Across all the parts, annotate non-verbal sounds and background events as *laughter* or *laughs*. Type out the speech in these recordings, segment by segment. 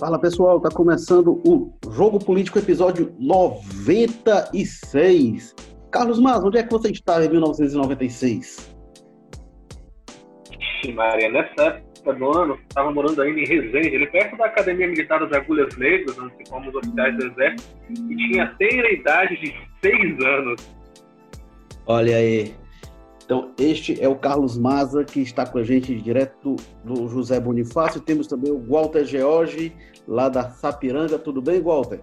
Fala pessoal, está começando o Jogo Político, episódio 96. Carlos Mas, onde é que você estava em 1996? Maria, nessa época do ano, estava morando ainda em Resende, ali perto da Academia Militar das Agulhas Negras, onde se formam os oficiais do Exército, e tinha a idade de seis anos. Olha aí, então, este é o Carlos Maza, que está com a gente direto do José Bonifácio. Temos também o Walter George, lá da Sapiranga. Tudo bem, Walter?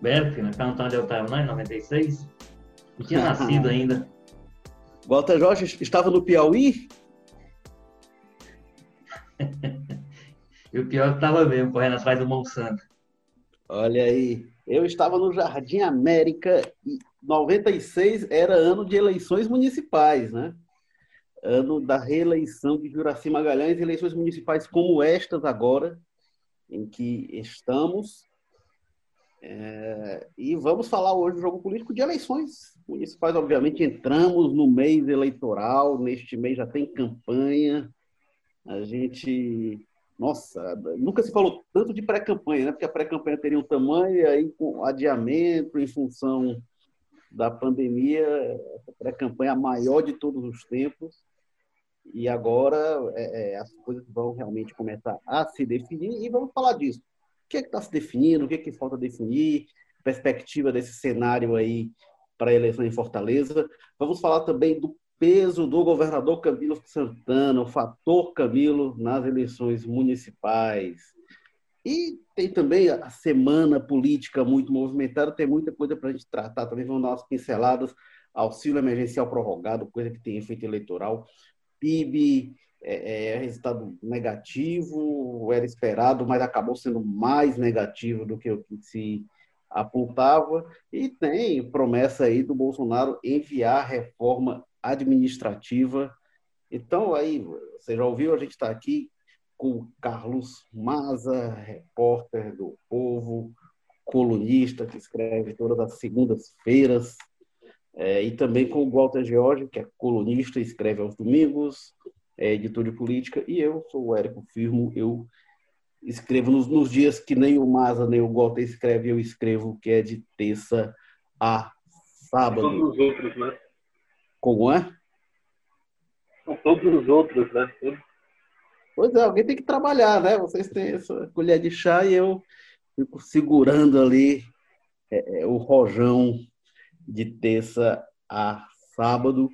Bem, filho, perguntando onde eu estava, não, em 96? Não tinha nascido *laughs* ainda. Walter Jorge estava no Piauí? *laughs* e o pior é que estava mesmo, correndo atrás do Monsanto. Olha aí, eu estava no Jardim América e 96 era ano de eleições municipais, né? Ano da reeleição de Juraci Magalhães, eleições municipais como estas agora, em que estamos. É, e vamos falar hoje do jogo político de eleições municipais. Obviamente, entramos no mês eleitoral, neste mês já tem campanha. A gente. Nossa, nunca se falou tanto de pré-campanha, né? Porque a pré-campanha teria um tamanho, e aí com adiamento em função da pandemia, a pré-campanha maior de todos os tempos, e agora é, é, as coisas vão realmente começar a se definir, e vamos falar disso. O que é está se definindo, o que é que falta definir, perspectiva desse cenário aí para a eleição em Fortaleza. Vamos falar também do peso do governador Camilo Santana, o fator Camilo nas eleições municipais. E tem também a semana política muito movimentada, tem muita coisa para a gente tratar. Também vamos dar umas pinceladas. Auxílio emergencial prorrogado, coisa que tem efeito eleitoral. PIB, é, é, resultado negativo, era esperado, mas acabou sendo mais negativo do que o que se apontava. E tem promessa aí do Bolsonaro enviar reforma administrativa. Então, aí, você já ouviu, a gente está aqui com Carlos Maza, repórter do Povo, colunista que escreve todas as segundas-feiras, é, e também com o Walter George, que é colunista, escreve aos domingos, é editor de política, e eu sou o Érico Firmo, eu escrevo nos, nos dias que nem o Maza nem o Walter escreve, eu escrevo, que é de terça a sábado. Todos os outros, né? Como é? São todos os outros, né? Pois é, alguém tem que trabalhar, né? Vocês têm essa colher de chá e eu fico segurando ali é, é, o rojão de terça a sábado.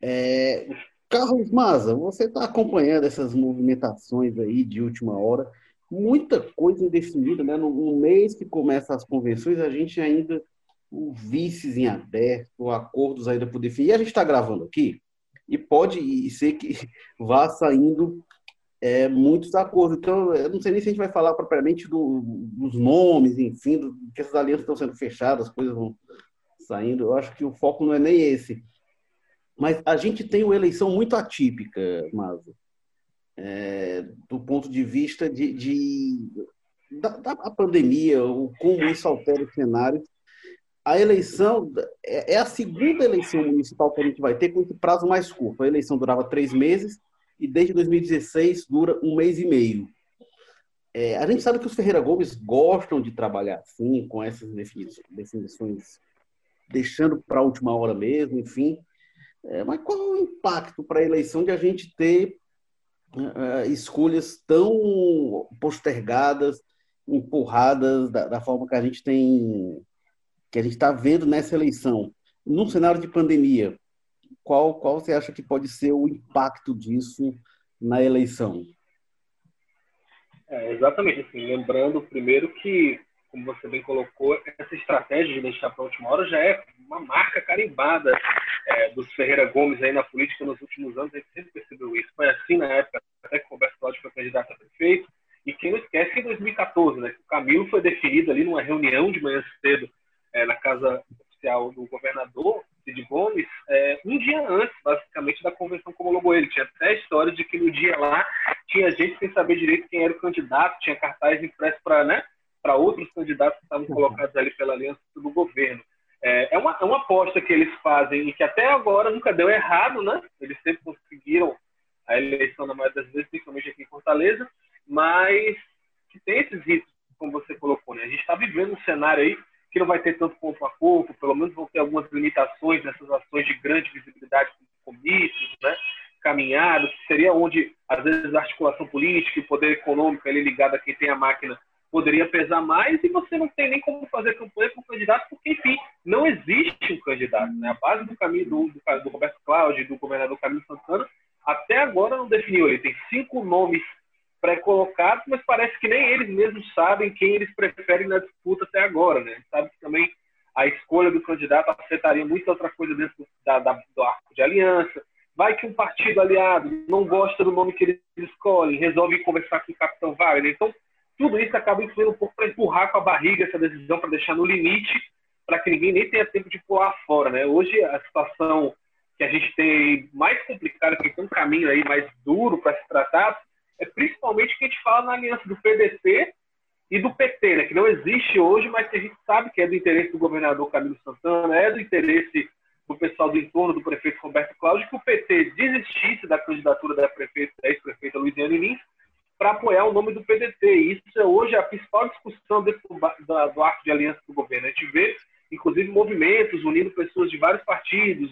É, Carlos Maza, você está acompanhando essas movimentações aí de última hora, muita coisa indefinida, né? No, no mês que começam as convenções, a gente ainda o vices em aberto, acordos ainda por definir. E a gente está gravando aqui e pode ser que vá saindo é, muitos acordos. Então, eu não sei nem se a gente vai falar propriamente do, dos nomes, enfim, do, que essas alianças estão sendo fechadas, as coisas vão saindo. Eu acho que o foco não é nem esse. Mas a gente tem uma eleição muito atípica, Mazo, é, do ponto de vista de, de da, da pandemia, o como isso altera o cenário a eleição é, é a segunda eleição municipal que a gente vai ter com esse prazo mais curto. A eleição durava três meses e desde 2016 dura um mês e meio. É, a gente sabe que os Ferreira Gomes gostam de trabalhar assim, com essas definições, deixando para a última hora mesmo, enfim. É, mas qual o impacto para a eleição de a gente ter uh, escolhas tão postergadas, empurradas da, da forma que a gente tem que a gente está vendo nessa eleição, num cenário de pandemia, qual, qual você acha que pode ser o impacto disso na eleição? É, exatamente, assim, lembrando primeiro que, como você bem colocou, essa estratégia de deixar para a última hora já é uma marca carimbada é, dos Ferreira Gomes aí na política nos últimos anos, a gente sempre percebeu isso. Foi assim na época até que o Roberto foi candidato a prefeito, e quem não esquece que em 2014, né, que o Camilo foi definido ali numa reunião de manhã cedo é, na casa oficial do governador, Cid Gomes, é, um dia antes, basicamente, da convenção como logo ele. Tinha até a história de que no dia lá tinha gente sem saber direito quem era o candidato, tinha cartaz impresso para né, outros candidatos que estavam colocados ali pela aliança do governo. É, é, uma, é uma aposta que eles fazem e que até agora nunca deu errado, né? Eles sempre conseguiram a eleição na maioria das vezes, principalmente aqui em Fortaleza, mas tem esses riscos, como você colocou, né? A gente está vivendo um cenário aí que não vai ter tanto ponto a corpo, pelo menos vão ter algumas limitações nessas ações de grande visibilidade, como comícios, né? caminhadas, que seria onde, às vezes, a articulação política e o poder econômico ali ligado a quem tem a máquina poderia pesar mais e você não tem nem como fazer campanha com o candidato, porque, enfim, não existe um candidato. Né? A base do caminho do, do, do Roberto Cláudio do governador Camilo Santana até agora não definiu. Ele tem cinco nomes pré-colocados, mas parece que nem eles mesmos sabem quem eles preferem na disputa até agora. Né? Sabe que também a escolha do candidato afetaria muita outra coisa dentro da, da, do arco de aliança. Vai que um partido aliado não gosta do nome que eles escolhem, resolve conversar com o capitão Wagner. Então, tudo isso acaba influindo um pouco para empurrar com a barriga essa decisão, para deixar no limite, para que ninguém nem tenha tempo de pular fora. Né? Hoje, a situação que a gente tem mais complicada, que tem um caminho aí mais duro para se tratar, é principalmente que a gente fala na aliança do PDT e do PT, né? que não existe hoje, mas que a gente sabe que é do interesse do governador Camilo Santana, é do interesse do pessoal do entorno do prefeito Roberto Cláudio, que o PT desistisse da candidatura da, prefeita, ex-prefeita Luiziane Lins para apoiar o nome do PDT. E isso é hoje a principal discussão dentro do, do arco de aliança do governo. A gente vê, inclusive, movimentos unindo pessoas de vários partidos,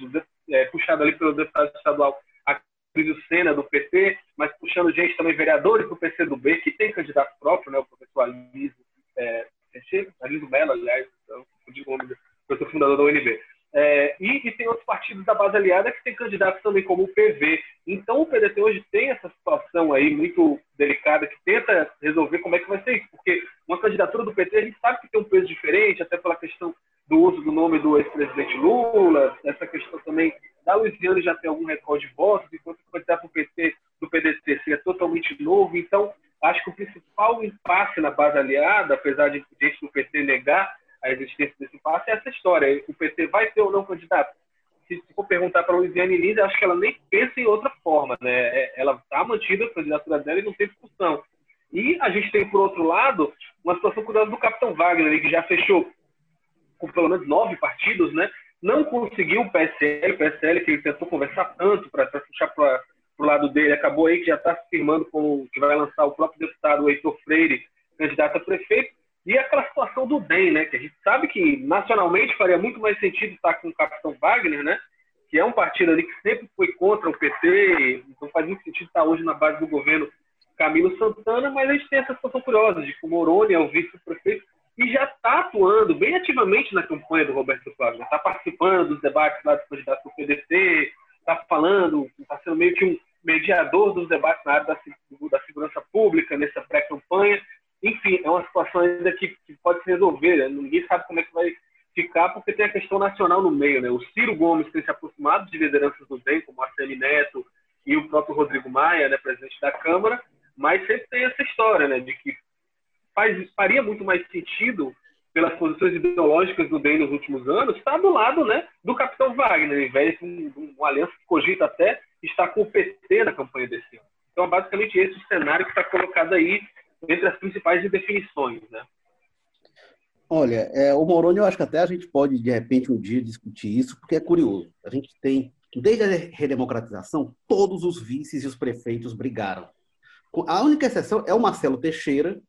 é, puxado ali pelo deputado estadual Acrílio Sena, do PT, mas puxando gente também, vereadores do PCdoB, que tem candidato próprio, né, o professor Aliso, é, Aliso Mello, aliás, eu digo o nome do professor fundador da UNB. É, e, e, tem outros partidos da base aliada que têm candidatos também, como o PV. Então, o PDT hoje tem essa situação aí muito delicada, que tenta resolver como é que vai ser isso. Porque uma candidatura do PT, a gente sabe que tem um peso diferente, até pela questão do uso do nome do ex-presidente Lula, essa questão também da Luiziane já tem algum recorde de votos, enquanto o candidato do PT, do PDT seria totalmente novo. Então, acho que o principal impasse na base aliada, apesar de gente do PT negar a existência desse impasse, é essa história. O PT vai ter ou não candidato? Se, se for perguntar para a Luiziane Lins, acho que ela nem pensa em outra forma. Né? É, ela está mantida a candidatura dela e não tem discussão. E a gente tem, por outro lado, uma situação curiosa do Capitão Wagner, que já fechou com pelo menos nove partidos, né? Não conseguiu o PSL, o PSL que ele tentou conversar tanto para puxar para o lado dele, acabou aí que já está se firmando com que vai lançar o próprio deputado Heitor Freire, candidato a prefeito. E aquela situação do DEM, né? Que a gente sabe que nacionalmente faria muito mais sentido estar com o Capitão Wagner, né? Que é um partido ali que sempre foi contra o PT, então faz muito sentido estar hoje na base do governo Camilo Santana, mas a gente tem essa situação curiosa de que o Moroni é o vice-prefeito e já está atuando bem ativamente na campanha do Roberto Cláudio, está participando dos debates lá dos candidatos do PDT, está falando, está sendo meio que um mediador dos debates na área da, da segurança pública, nessa pré-campanha. Enfim, é uma situação ainda que, que pode se resolver, né? ninguém sabe como é que vai ficar, porque tem a questão nacional no meio. Né? O Ciro Gomes tem se aproximado de lideranças do DEM, como Marcelo Neto e o próprio Rodrigo Maia, né, presidente da Câmara, mas sempre tem essa história né, de que faz, faria muito mais sentido, pelas posições ideológicas do DEM nos últimos anos, estar do lado né, do capitão Wagner, ao invés de um, uma aliança que cogita até estar com o PT na campanha desse ano. Então, é basicamente esse o cenário que está colocado aí entre as principais definições. Né? Olha, é, o Moroni, eu acho que até a gente pode, de repente, um dia discutir isso, porque é curioso. A gente tem, desde a redemocratização, todos os vices e os prefeitos brigaram. A única exceção é o Marcelo Teixeira,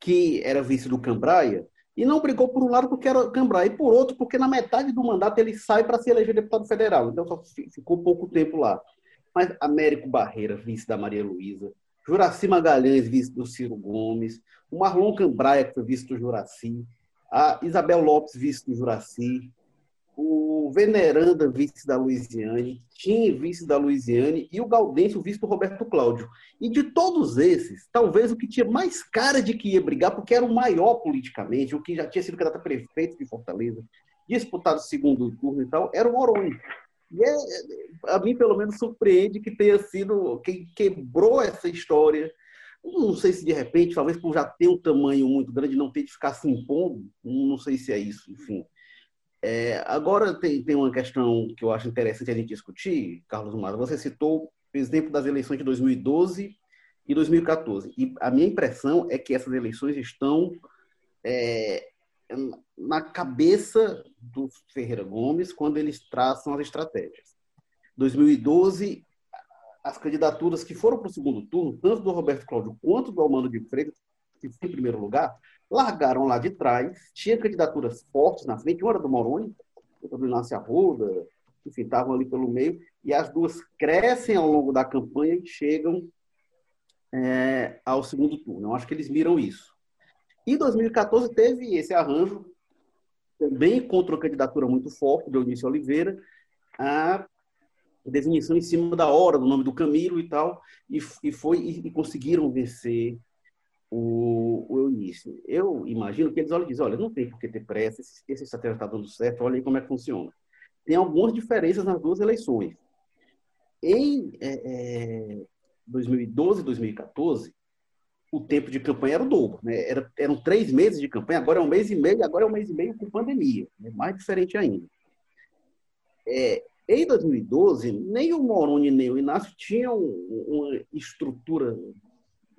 que era vice do Cambraia, e não brigou por um lado porque era Cambraia, e por outro porque na metade do mandato ele sai para se eleger deputado federal, então só ficou pouco tempo lá. Mas Américo Barreira, vice da Maria Luísa, Juraci Magalhães, vice do Ciro Gomes, o Marlon Cambraia, que foi vice do Juraci, a Isabel Lopes, vice do Juraci, o Veneranda, vice da Luiziane, Tim, vice da Luiziane, e o Gaudêncio, vice do Roberto Cláudio. E de todos esses, talvez o que tinha mais cara de que ia brigar, porque era o maior politicamente, o que já tinha sido candidato a prefeito de Fortaleza, disputado segundo turno e tal, era o Moroni. E é, a mim, pelo menos, surpreende que tenha sido quem quebrou essa história. Não sei se de repente, talvez por já ter um tamanho muito grande, não ter de ficar se impondo, não sei se é isso, enfim é, agora tem, tem uma questão que eu acho interessante a gente discutir, Carlos Mato. Você citou o exemplo das eleições de 2012 e 2014. E a minha impressão é que essas eleições estão é, na cabeça do Ferreira Gomes quando eles traçam as estratégias. 2012, as candidaturas que foram para o segundo turno, tanto do Roberto Cláudio quanto do Almano de Freitas, em primeiro lugar, largaram lá de trás, tinha candidaturas fortes na frente, uma era do Moroni, outra do Inácio Arruda, enfim, estavam ali pelo meio, e as duas crescem ao longo da campanha e chegam é, ao segundo turno. Eu acho que eles miram isso. E 2014 teve esse arranjo, também contra uma candidatura muito forte, do Eunício Oliveira, a definição em cima da hora, do nome do Camilo e tal, e, e foi e, e conseguiram vencer o, o Eunício. Eu imagino que eles olham e dizem, olha, não tem por que ter pressa, esse, esse estratégia está dando certo, olha aí como é que funciona. Tem algumas diferenças nas duas eleições. Em é, é, 2012 e 2014, o tempo de campanha era o dobro. Né? Era, eram três meses de campanha, agora é um mês e meio, agora é um mês e meio com pandemia. É mais diferente ainda. É, em 2012, nem o Moroni nem o Inácio tinham uma estrutura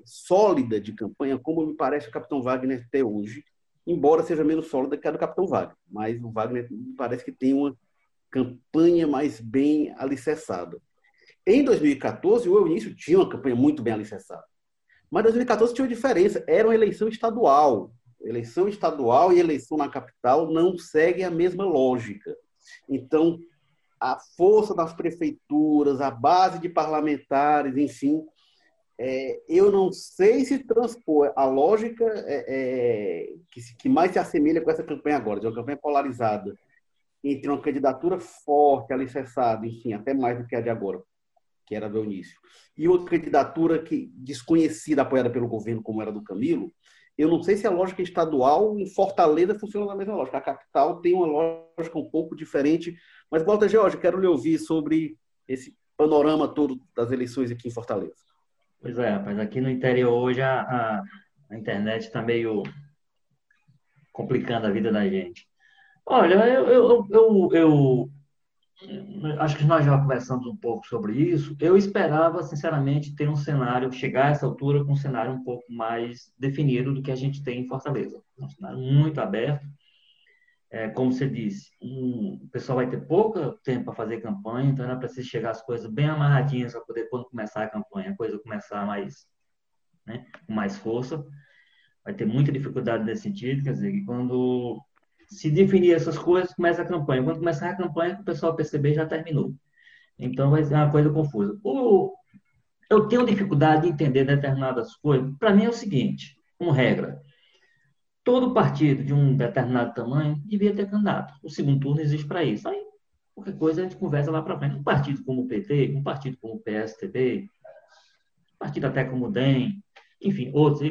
sólida de campanha, como me parece o Capitão Wagner até hoje, embora seja menos sólida que a do Capitão Wagner. Mas o Wagner me parece que tem uma campanha mais bem alicerçada. Em 2014, o Eunício tinha uma campanha muito bem alicerçada. Mas 2014 tinha uma diferença, era uma eleição estadual. Eleição estadual e eleição na capital não seguem a mesma lógica. Então, a força das prefeituras, a base de parlamentares, enfim, é, eu não sei se transpor a lógica é, é, que, que, mais se assemelha com essa campanha agora, de uma campanha polarizada, entre uma candidatura forte, alicerçada, enfim, até mais do que a de agora, que era do início, e outra candidatura que desconhecida, apoiada pelo governo, como era do Camilo, eu não sei se a lógica estadual em Fortaleza funciona da mesma lógica. A capital tem uma lógica um pouco diferente. Mas, Walter George, quero lhe ouvir sobre esse panorama todo das eleições aqui em Fortaleza. Pois é, rapaz, aqui no interior hoje a, a, a internet está meio complicando a vida da gente. Olha, eu, eu, eu, eu, acho que nós já conversamos um pouco sobre isso. Eu esperava, sinceramente, ter um cenário, chegar a essa altura com um cenário um pouco mais definido do que a gente tem em Fortaleza. Um cenário muito aberto. É, como você disse, um, o pessoal vai ter pouco tempo para fazer campanha, então é preciso chegar as coisas bem amarradinhas para poder, quando começar a campanha, a coisa começar mais, né, com mais força. Vai ter muita dificuldade nesse sentido, quer dizer, que quando se definir essas coisas, começa a campanha. Quando começar a campanha, o pessoal perceber já terminou. Então vai ser uma coisa confusa. O, eu tenho dificuldade de entender determinadas coisas. Para mim é o seguinte, como regra, todo partido de um determinado tamanho devia ter candidato. O segundo turno existe para isso. Aí, qualquer coisa a gente conversa lá para frente. Um partido como o PT, um partido como o PSTB, um partido até como o DEM, enfim, outros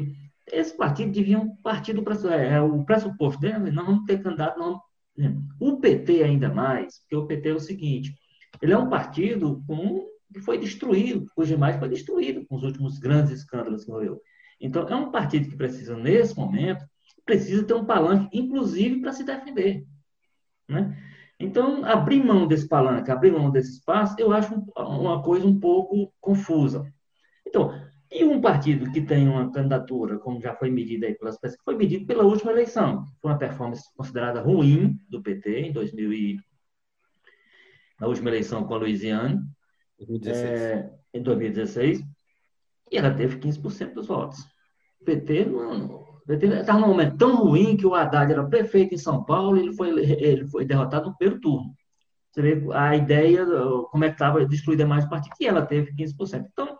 esse partido devia partir do é, o pressuposto dele, não vamos ter candidato, não. Né? O PT ainda mais, porque o PT é o seguinte, ele é um partido com, que foi destruído, cujo mais foi destruído com os últimos grandes escândalos que morreu. Então, é um partido que precisa, nesse momento, precisa ter um palanque, inclusive, para se defender. Né? Então, abrir mão desse palanque, abrir mão desse espaço, eu acho uma coisa um pouco confusa. Então, e um partido que tem uma candidatura, como já foi medida aí pelas pessoas, foi medido pela última eleição. Foi uma performance considerada ruim do PT em 2000 e, na última eleição com a Louisiana, 2016. É, em 2016, e ela teve 15% dos votos. O PT estava num momento tão ruim que o Haddad era prefeito em São Paulo e ele foi, ele foi derrotado no primeiro turno. Você vê a ideia, como é que estava destruída mais o partido, e ela teve 15%. Então,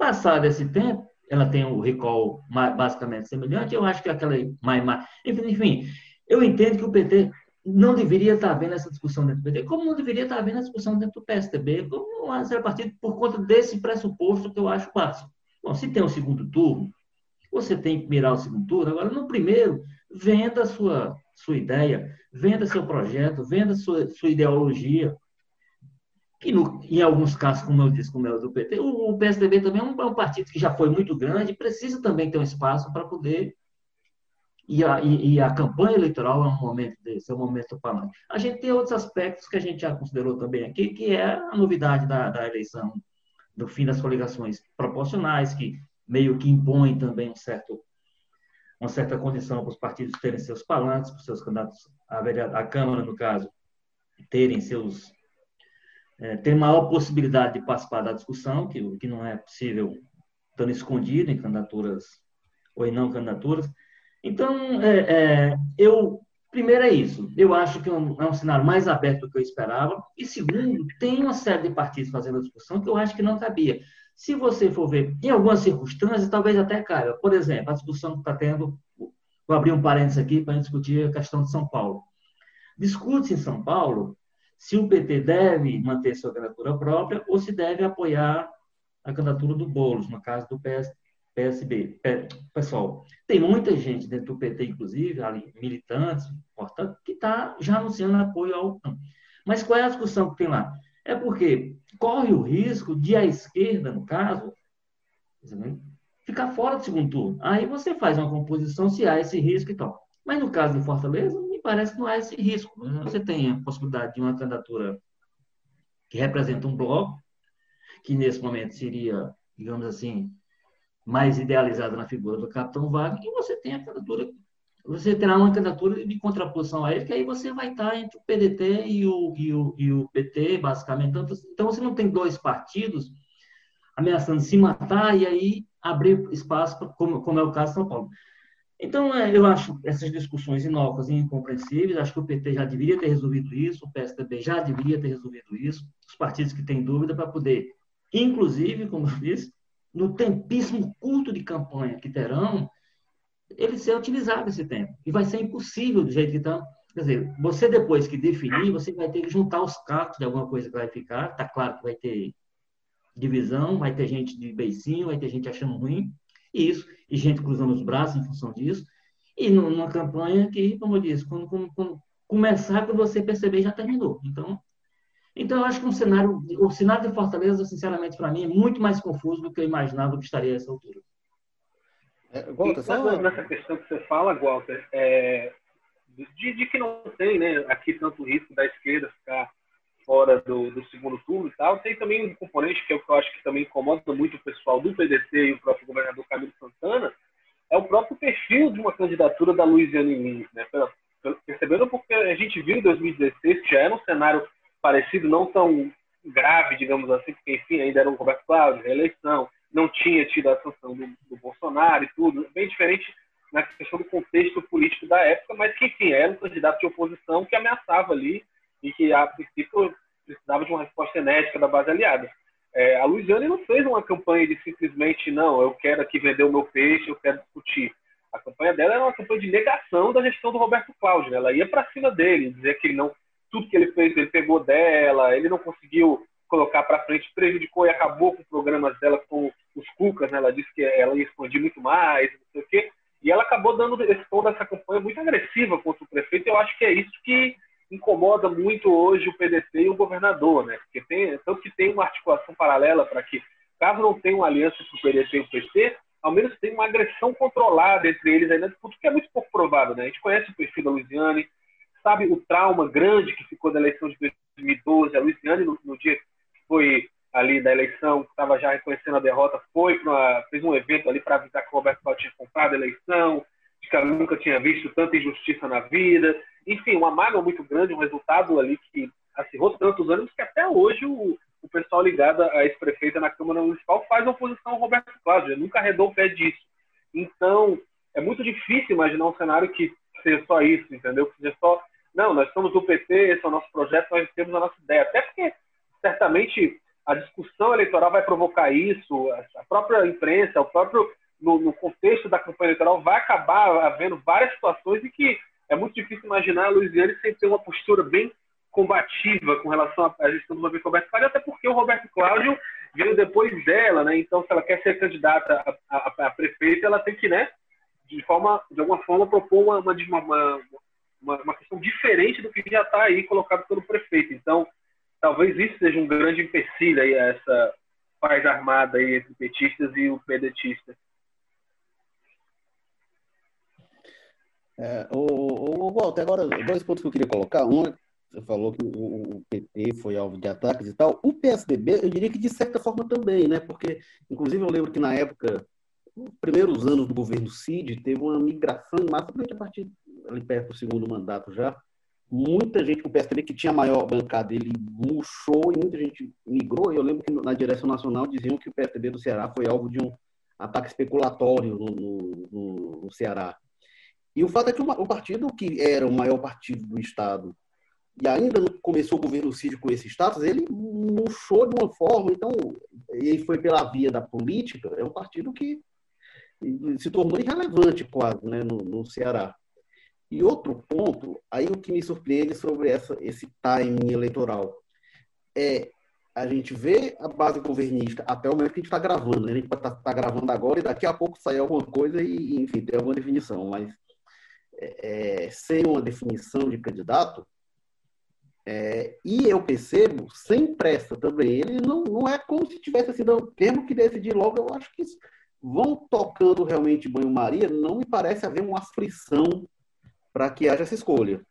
Passado esse tempo, ela tem o recall basicamente semelhante, eu acho que aquela mais, mais enfim, eu entendo que o PT não deveria estar vendo essa discussão dentro do PT, como não deveria estar vendo a discussão dentro do PSDB, como a ser partido por conta desse pressuposto que eu acho básico. Bom, se tem o um segundo turno, você tem que mirar o segundo turno. Agora, no primeiro, venda a sua, sua ideia, venda seu projeto, venda sua, sua ideologia, que no, em alguns casos, como eu disse, como é o do PT, o, o PSDB também é um, é um, partido que já foi muito grande, precisa também ter um espaço para poder. E a, e, e a, campanha eleitoral é um momento desse, é um momento para nós. A gente tem outros aspectos que a gente já considerou também aqui, que é a novidade da, da eleição, do fim das coligações proporcionais, que meio que impõe também um certo, uma certa condição para os partidos terem seus palantes, para os seus candidatos à, à Câmara, no caso, terem seus é, tem maior possibilidade de participar da discussão, que, que não é possível estando escondido em candidaturas ou em não candidaturas. Então, é, é, eu primeiro é isso. Eu acho que é um, é um, cenário mais aberto do que eu esperava. E segundo, tem uma série de partidos fazendo a discussão que eu acho que não cabia. Se você for ver, em algumas circunstâncias, talvez até caiba. Por exemplo, a discussão que está tendo, vou abrir um parênteses aqui para discutir a questão de São Paulo. Discute-se em São Paulo se o PT deve manter sua candidatura própria ou se deve apoiar a candidatura do Boulos, no caso do PS, PSB. Pessoal, tem muita gente dentro do PT, inclusive, ali, militantes, que está já anunciando apoio ao. Mas qual é a discussão que tem lá? É porque corre o risco de a esquerda, no caso, ficar fora do segundo turno. Aí você faz uma composição se há esse risco e tal. Mas no caso de Fortaleza, parece que não há esse risco. Você tem a possibilidade de uma candidatura que representa um bloco, que nesse momento seria, digamos assim, mais idealizada na figura do Capitão Wagner, e você tem a candidatura, você terá uma candidatura de contraposição a ele, que aí você vai estar entre o PDT e o, e o, e o PT, basicamente. Então, então, você não tem dois partidos ameaçando se matar e aí abrir espaço, como, como é o caso de São Paulo. Então, é, eu acho essas discussões inócuas e incompreensíveis. Acho que o PT já deveria ter resolvido isso, o PSDB já deveria ter resolvido isso, os partidos que têm dúvida, para poder, inclusive, como eu disse, no tempíssimo curto de campanha que terão, ele ser utilizado esse tempo. E vai ser impossível do jeito que estão. Quer dizer, você depois que definir, você vai ter que juntar os cacos de alguma coisa que vai ficar. Está claro que vai ter divisão, vai ter gente de beicinho, vai ter gente achando ruim, isso, e gente cruzando os braços em função disso. E numa campanha que, como eu disse, quando, quando, quando começar, quando você perceber, já terminou. Então, então, eu acho que um cenário, o cenário de Fortaleza, sinceramente, para mim, é muito mais confuso do que eu imaginava que estaria a essa altura. É, Walter, só... Nessa questão que você fala, Walter, é, de, de, que não tem né, aqui tanto risco da esquerda ficar fora do, do, segundo turno e tal, tem também um componente que, é o que eu acho que também incomoda muito o pessoal do PDT e o próprio governador Camilo Santana, é o próprio perfil de uma candidatura da Luiziane Lins. Né? Percebendo porque a gente viu em 2016 que já era um cenário parecido, não tão grave, digamos assim, porque, enfim, ainda era um Roberto Cláudio, reeleição, não tinha tido a sanção do, do, Bolsonaro e tudo, bem diferente na questão do contexto político da época, mas que, enfim, era um candidato de oposição que ameaçava ali e que, a princípio, precisava de uma resposta enérgica da base aliada. É, a Luiziane não fez uma campanha de simplesmente, não, eu quero aqui vender o meu peixe, eu quero discutir. A campanha dela era uma campanha de negação da gestão do Roberto Cláudio. Né? Ela ia para cima dele, dizer que ele não tudo que ele fez, ele pegou dela, ele não conseguiu colocar para frente, prejudicou e acabou com programas dela com os Cucas, né? Ela disse que ela ia expandir muito mais, não sei o quê. E ela acabou dando esse tom dessa campanha muito agressiva contra o prefeito. Eu acho que é isso que incomoda muito hoje o PDT e o governador, né? Porque tem, tanto que tem uma articulação paralela para que, caso não tenha uma aliança entre o PDT e o PT, ao menos tem uma agressão controlada entre eles ainda, porque é muito pouco provável, né? A gente conhece o perfil da Luiziane, sabe o trauma grande que ficou da eleição de 2012. A Luciane, no, no dia que foi ali da eleição, estava já reconhecendo a derrota, foi pra, fez um evento ali para avisar que o Roberto Cláudio tinha comprado a eleição, que ela nunca tinha visto tanta injustiça na vida. Enfim, uma mágoa muito grande, um resultado ali que acirrou tantos anos que até hoje o, o pessoal ligado a ex-prefeita na Câmara Municipal faz oposição ao Roberto Cláudio, nunca arredou o pé disso. Então, é muito difícil imaginar um cenário que seja só isso, entendeu? Que seja só não, nós somos do PT, esse é o nosso projeto, nós temos a nossa ideia. Até porque, certamente, a discussão eleitoral vai provocar isso, a própria imprensa, o próprio, no, no contexto da campanha eleitoral, vai acabar havendo várias situações em que é muito difícil imaginar a Luiziane sem ter uma postura bem combativa com relação à gestão do Roberto Cláudio, até porque o Roberto Cláudio veio depois dela, né? Então, se ela quer ser candidata a, a, a prefeita, ela tem que, né, de forma, de alguma forma, propor uma, uma, uma, uma, questão diferente do que já está aí colocado pelo prefeito. Então, talvez isso seja um grande empecilho aí a essa paz armada aí entre petistas e o pedetista. É, o, o, Walter, agora dois pontos que eu queria colocar. Um, você falou que o, PT foi alvo de ataques e tal. O PSDB, eu diria que de certa forma também, né? Porque, inclusive, eu lembro que na época, nos primeiros anos do governo Cid, teve uma migração em massa, a partir ali perto do segundo mandato já, muita gente o PSDB que tinha maior bancada, ele murchou e muita gente migrou. Eu lembro que na direção nacional diziam que o PSDB do Ceará foi alvo de um ataque especulatório no, no, no Ceará. E o fato é que o partido que era o maior partido do Estado e ainda começou o governo Cid com esse status, ele murchou de uma forma, então, ele foi pela via da política, é um partido que se tornou irrelevante quase né, no, no Ceará. E outro ponto, aí o que me surpreende sobre essa, esse timing eleitoral é a gente vê a base governista até o momento que a gente está gravando. Né? A gente está tá gravando agora e daqui a pouco sai alguma coisa e, enfim, tem alguma definição. Mas é, sem uma definição de candidato, é, e eu percebo, sem pressa também, ele não, não é como se tivesse assim, não, temos que decidir logo, eu acho que vão tocando realmente banho-maria, não me parece haver uma aflição para que haja essa escolha.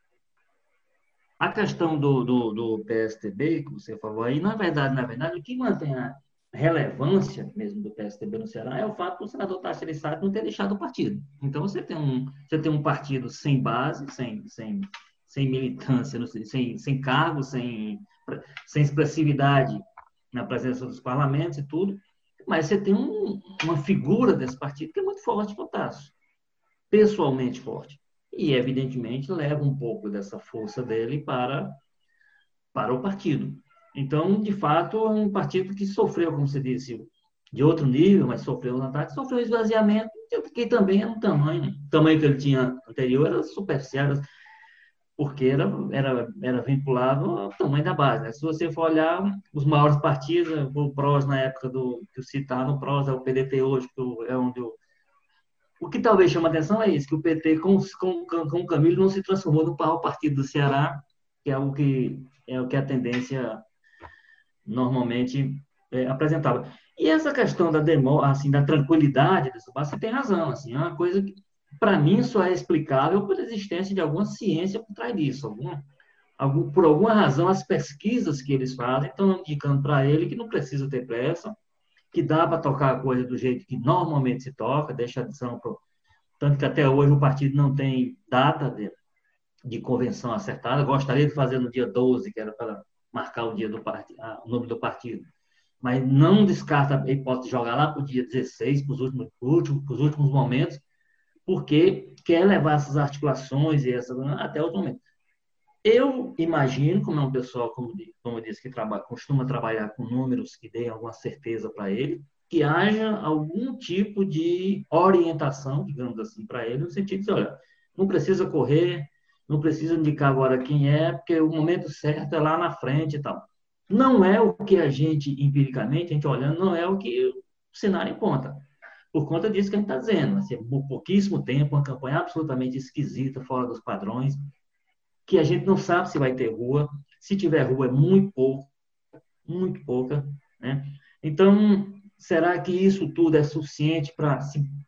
A questão do, do, do, PSTB, que você falou aí, na verdade, na verdade, o que mantém a relevância mesmo do PSTB no Ceará é o fato do senador Tasso Sá não ter deixado o partido. Então, você tem um, você tem um partido sem base, sem, sem, sem militância, sem, sem cargo, sem, sem expressividade na presença dos parlamentos e tudo, mas você tem um, uma figura desse partido que é muito forte, o Tasso, pessoalmente forte e, evidentemente, leva um pouco dessa força dele para, para o partido. Então, de fato, é um partido que sofreu, como você disse, de outro nível, mas sofreu um ataque, sofreu esvaziamento, que também era um tamanho. O tamanho que ele tinha anterior era superficial, porque era, era, era vinculado ao tamanho da base. Né? Se você for olhar os maiores partidos, o PROS na época do que eu citava, o PROS é o PDT hoje, que é onde o o que talvez chama atenção é isso, que o PT com, com, com o Camilo não se transformou no maior partido do Ceará, que é o que é o que a tendência normalmente é, apresentava. E essa questão da demo, assim, da tranquilidade dessa base, você tem razão, assim, é uma coisa que para mim só é explicável pela existência de alguma ciência por trás disso, algum, algum, por alguma razão as pesquisas que eles fazem estão indicando para ele que não precisa ter pressa, que dá para tocar a coisa do jeito que normalmente se toca, deixa a adição pro... tanto que até hoje o partido não tem data de, de convenção acertada. Gostaria de fazer no dia 12, que era para marcar o dia do partido, o nome do partido. Mas não descarta a hipótese de jogar lá para o dia 16, para os últimos, últimos, últimos momentos, porque quer levar essas articulações e essa, até o momento. Eu imagino, como é um pessoal, como, como eu disse, que trabalha, costuma trabalhar com números que deem alguma certeza para ele, que haja algum tipo de orientação, digamos assim, para ele, no sentido de, olha, não precisa correr, não precisa indicar agora quem é, porque o momento certo é lá na frente e tal. Não é o que a gente, empiricamente, a gente olhando, não é o que o cenário conta. Por conta disso que a gente está dizendo, assim, por pouquíssimo tempo, uma campanha absolutamente esquisita, fora dos padrões, que a gente não sabe se vai ter rua. Se tiver rua, é muito pouco, muito pouca. Né? Então, será que isso tudo é suficiente para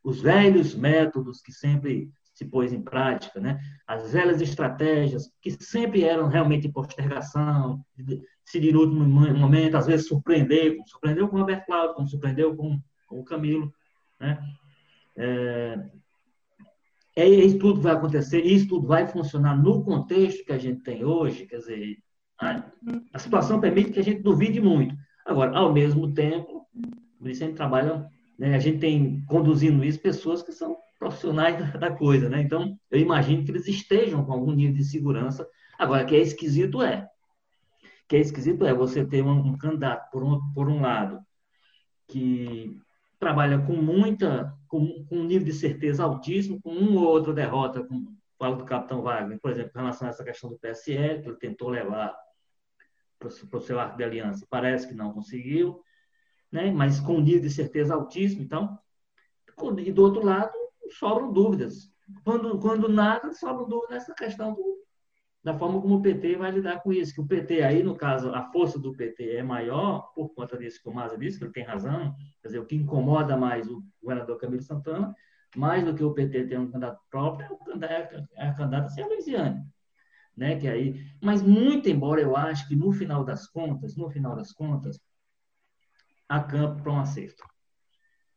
os velhos métodos que sempre se pôs em prática, né? as velhas estratégias que sempre eram realmente postergação, decidir no último momento, às vezes surpreender, como surpreendeu com o Roberto Cláudio, como surpreendeu com, o Camilo. Né? É, é isso tudo vai acontecer, isso tudo vai funcionar no contexto que a gente tem hoje, quer dizer, a, a situação permite que a gente duvide muito. Agora, ao mesmo tempo, a gente trabalha, né, a gente tem conduzindo isso pessoas que são profissionais da, coisa, né? Então, eu imagino que eles estejam com algum nível de segurança. Agora, que é esquisito é, que é esquisito é você ter um, um candidato, por um, por um lado, que trabalha com muita, com, com, um nível de certeza altíssimo, com uma ou outra derrota, como falo do capitão Wagner, por exemplo, em relação a essa questão do PSE, que ele tentou levar para o seu arco de aliança, parece que não conseguiu, né? mas com um nível de certeza altíssimo, então, e do outro lado, sobram dúvidas. Quando, quando nada, sobram dúvidas nessa questão do, da forma como o PT vai lidar com isso. Que o PT aí, no caso, a força do PT é maior, por conta disso que o Maza disse, que ele tem razão, quer dizer, o que incomoda mais o governador Camilo Santana, mais do que o PT ter um candidato próprio, é, é a candidata ser a Luiziane. Né, que aí, mas muito embora eu acho que no final das contas, no final das contas, há campo para um acerto.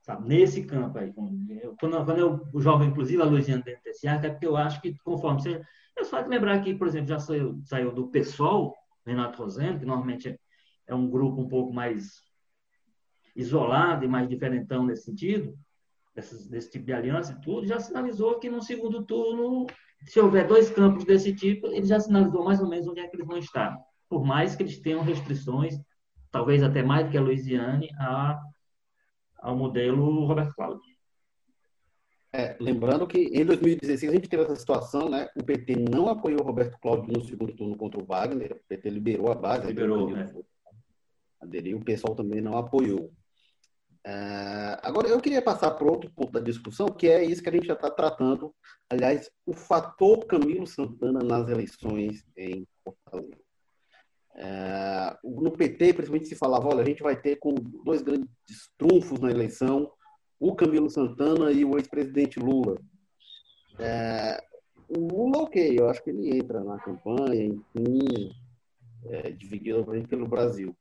Sabe? Nesse campo aí, quando, quando eu, o jovem, inclusive a Luiziane dentro desse arco, é porque eu acho que conforme seja, é só lembrar que, por exemplo, já saiu, saiu do PSOL, Renato Rosendo, que normalmente é, é um grupo um pouco mais isolado e mais diferentão nesse sentido, desse, desse tipo de aliança e tudo, já sinalizou que no segundo turno, se houver dois campos desse tipo, ele já sinalizou mais ou menos onde é que eles vão estar. Por mais que eles tenham restrições, talvez até mais do que a Louisiane, a, ao modelo Roberto Cláudio. É, lembrando que em 2016 a gente teve essa situação, né? O PT não apoiou o Roberto Cláudio no segundo turno contra o Wagner, o PT liberou a base, liberou, né? aderiu, o pessoal também não apoiou. Uh, agora, eu queria passar para outro ponto da discussão, que é isso que a gente já está tratando. Aliás, o fator Camilo Santana nas eleições em Fortaleza. Uh, no PT, principalmente, se falava: olha, a gente vai ter com dois grandes trunfos na eleição, o Camilo Santana e o ex-presidente Lula. Uh, o Lula, ok, eu acho que ele entra na campanha, enfim, é, dividido pelo Brasil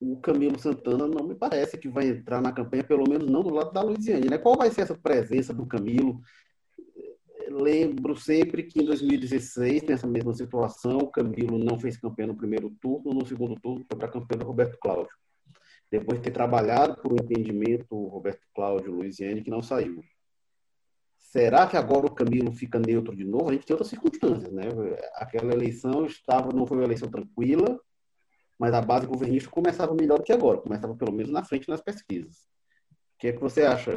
o Camilo Santana não me parece que vai entrar na campanha, pelo menos não do lado da Luiziane. Né? Qual vai ser essa presença do Camilo? Lembro sempre que em 2016, nessa mesma situação, o Camilo não fez campanha no primeiro turno, no segundo turno foi para campanha do Roberto Cláudio. Depois de ter trabalhado por um entendimento, Roberto Cláudio Luiziane, que não saiu. Será que agora o Camilo fica neutro de novo? A gente tem outras circunstâncias, né? Aquela eleição estava, não foi uma eleição tranquila, mas a base governista começava melhor do que agora, começava pelo menos na frente nas pesquisas. O que é que você acha,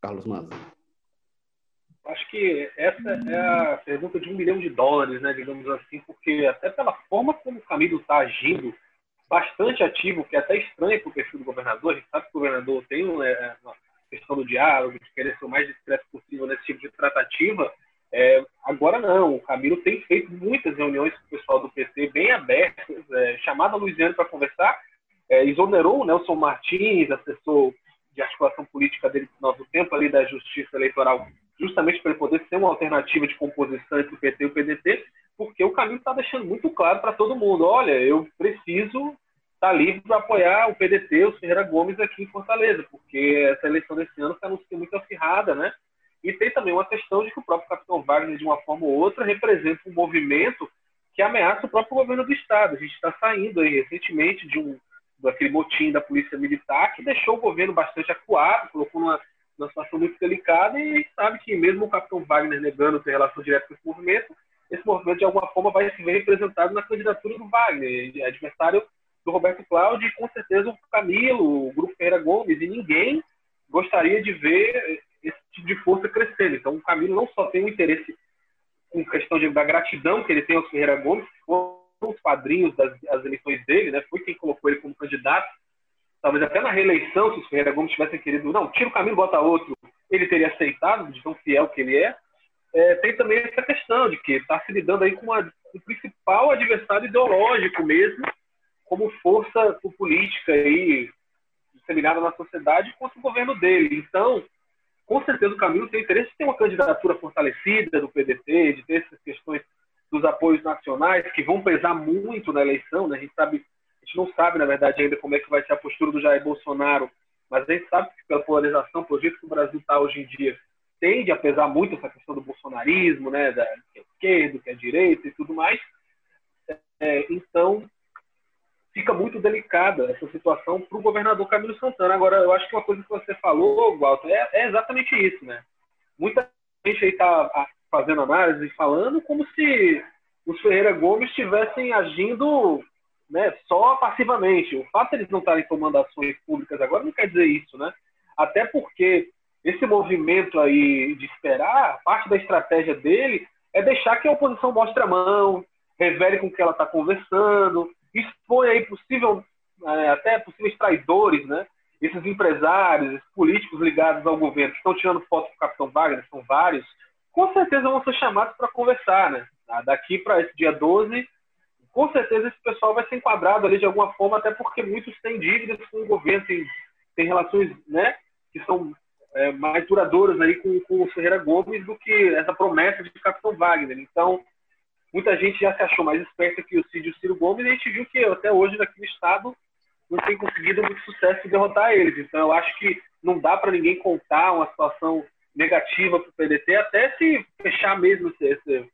Carlos Maza? Acho que essa é a pergunta de um milhão de dólares, né, digamos assim, porque até pela forma como o Camilo está agindo, bastante ativo, que é até estranho para o perfil do governador, a gente sabe que o governador tem né, uma questão do diálogo, de querer ser o mais discreto possível nesse tipo de tratativa, é, agora não, o Camilo tem feito muitas reuniões com o pessoal do PT bem abertas, é, chamado a Luiziane para conversar, é, exonerou o Nelson Martins, assessor de articulação política dele no nosso tempo ali da Justiça Eleitoral, justamente para ele poder ser uma alternativa de composição entre o PT e o PDT, porque o Camilo está deixando muito claro para todo mundo, olha, eu preciso estar tá livre para apoiar o PDT, o Ferreira Gomes aqui em Fortaleza, porque essa eleição desse ano está sendo muito acirrada, né? E tem também uma questão de que o próprio capitão Wagner, de uma forma ou outra, representa um movimento que ameaça o próprio governo do Estado. A gente está saindo aí recentemente de um daquele motim da polícia militar que deixou o governo bastante acuado, colocou numa, numa situação muito delicada e a gente sabe que mesmo o capitão Wagner negando ter relação direta com esse movimento, esse movimento de alguma forma vai se ver representado na candidatura do Wagner, adversário do Roberto Cláudio e com certeza o Camilo, o Grupo Ferreira Gomes e ninguém gostaria de ver esse tipo de força crescendo. Então, o Camilo não só tem um interesse com questão de, da gratidão que ele tem aos Ferreira Gomes, que foram os padrinhos das eleições dele, né? foi quem colocou ele como candidato. Talvez até na reeleição, se os Ferreira Gomes tivessem querido, não, tira o Camilo, bota outro, ele teria aceitado, de tão fiel que ele é. é tem também essa questão de que está se lidando aí com uma, o principal adversário ideológico mesmo, como força política aí disseminada na sociedade contra o governo dele. Então, com certeza o Camilo tem interesse de ter uma candidatura fortalecida do PDT, de ter essas questões dos apoios nacionais que vão pesar muito na eleição. Né? A, gente sabe, a gente não sabe, na verdade, ainda como é que vai ser a postura do Jair Bolsonaro, mas a gente sabe que pela polarização, pelo jeito que o Brasil está hoje em dia, tende a pesar muito essa questão do bolsonarismo, né, da que é esquerdo, que é direita e tudo mais. É, então, fica muito delicada essa situação para o governador Camilo Santana. Agora, eu acho que uma coisa que você falou, Walter, é, é exatamente isso, né? Muita gente aí está fazendo análise e falando como se os Ferreira Gomes estivessem agindo né, só passivamente. O fato de eles não estarem tomando ações públicas agora não quer dizer isso, né? Até porque esse movimento aí de esperar, parte da estratégia dele é deixar que a oposição mostre a mão, revele com que ela está conversando, expõe aí possível, é, até possíveis traidores, né? Esses empresários, esses políticos ligados ao governo que estão tirando foto do Capitão Wagner, são vários, com certeza vão ser chamados para conversar, né? Daqui para esse dia 12, com certeza esse pessoal vai ser enquadrado ali de alguma forma, até porque muitos têm dívidas com o governo, têm, têm relações, né? Que são é, mais duradouras aí com, com o Ferreira Gomes do que essa promessa de Capitão Wagner. Então, muita gente já se achou mais esperta que o Cid e o Ciro Gomes, e a gente viu que até hoje naquele estado não tem conseguido muito sucesso em derrotar eles. Então eu acho que não dá para ninguém contar uma situação negativa para o PDT, até se fechar mesmo esse, esse,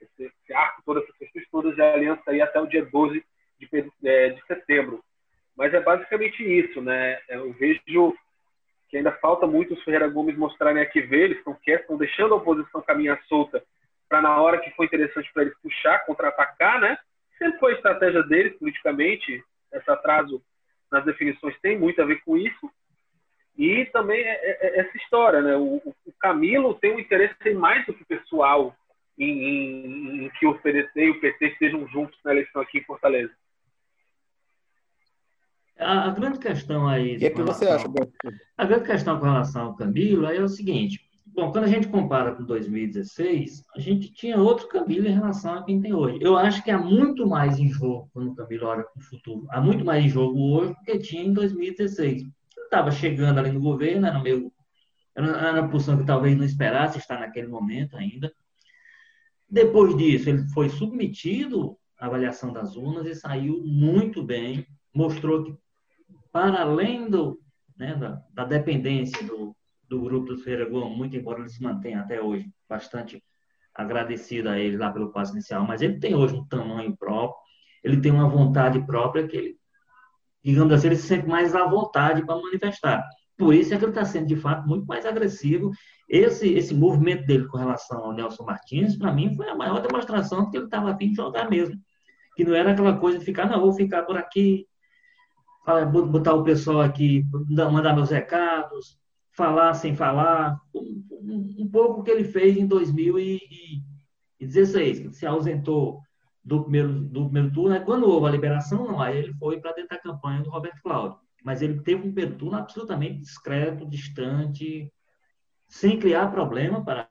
esse, esse arco, todas essas questões todas de aliança aí até o dia 12 de, é, de setembro. Mas é basicamente isso, né? Eu vejo que ainda falta muito os Ferreira Gomes mostrarem a que ver, eles estão quietos, estão deixando a oposição caminhar solta para na hora que for interessante para eles puxar, contra-atacar, né? Sempre foi a estratégia deles politicamente, esse atraso nas definições tem muito a ver com isso. E também é, é, é essa história, né? O, o, Camilo tem um interesse mais do que pessoal em, em, em que o PDT e o PT estejam juntos na eleição aqui em Fortaleza. A, a grande questão aí. O que, é que você acha? A grande questão com relação ao Camilo é o seguinte: bom, quando a gente compara com 2016, a gente tinha outro Camilo em relação a quem tem hoje. Eu acho que há muito mais em jogo quando o Camilo olha para o futuro. Há muito mais em jogo hoje do que tinha em 2016. Estava chegando ali no governo, era meio. Era uma posição que talvez não esperasse estar naquele momento ainda. Depois disso, ele foi submetido à avaliação das urnas e saiu muito bem. Mostrou que para além do, né, da, da, dependência do, do grupo do Ferreira muito embora ele se mantenha até hoje bastante agradecido a ele lá pelo passo inicial, mas ele tem hoje um tamanho próprio, ele tem uma vontade própria que ele, digamos assim, ele se sente mais à vontade para manifestar. Por isso é que ele está sendo, de fato, muito mais agressivo. Esse, esse movimento dele com relação ao Nelson Martins, para mim, foi a maior demonstração de que ele estava a fim de jogar mesmo. Que não era aquela coisa de ficar, não, vou ficar por aqui, botar o pessoal aqui, mandar meus recados, falar sem falar, um, um, um pouco que ele fez em 2016, que se ausentou do primeiro, do primeiro turno, né? quando houve a liberação, não, aí ele foi para dentro da campanha do Roberto Cláudio. Mas ele teve um primeiro turno absolutamente discreto, distante, sem criar problema para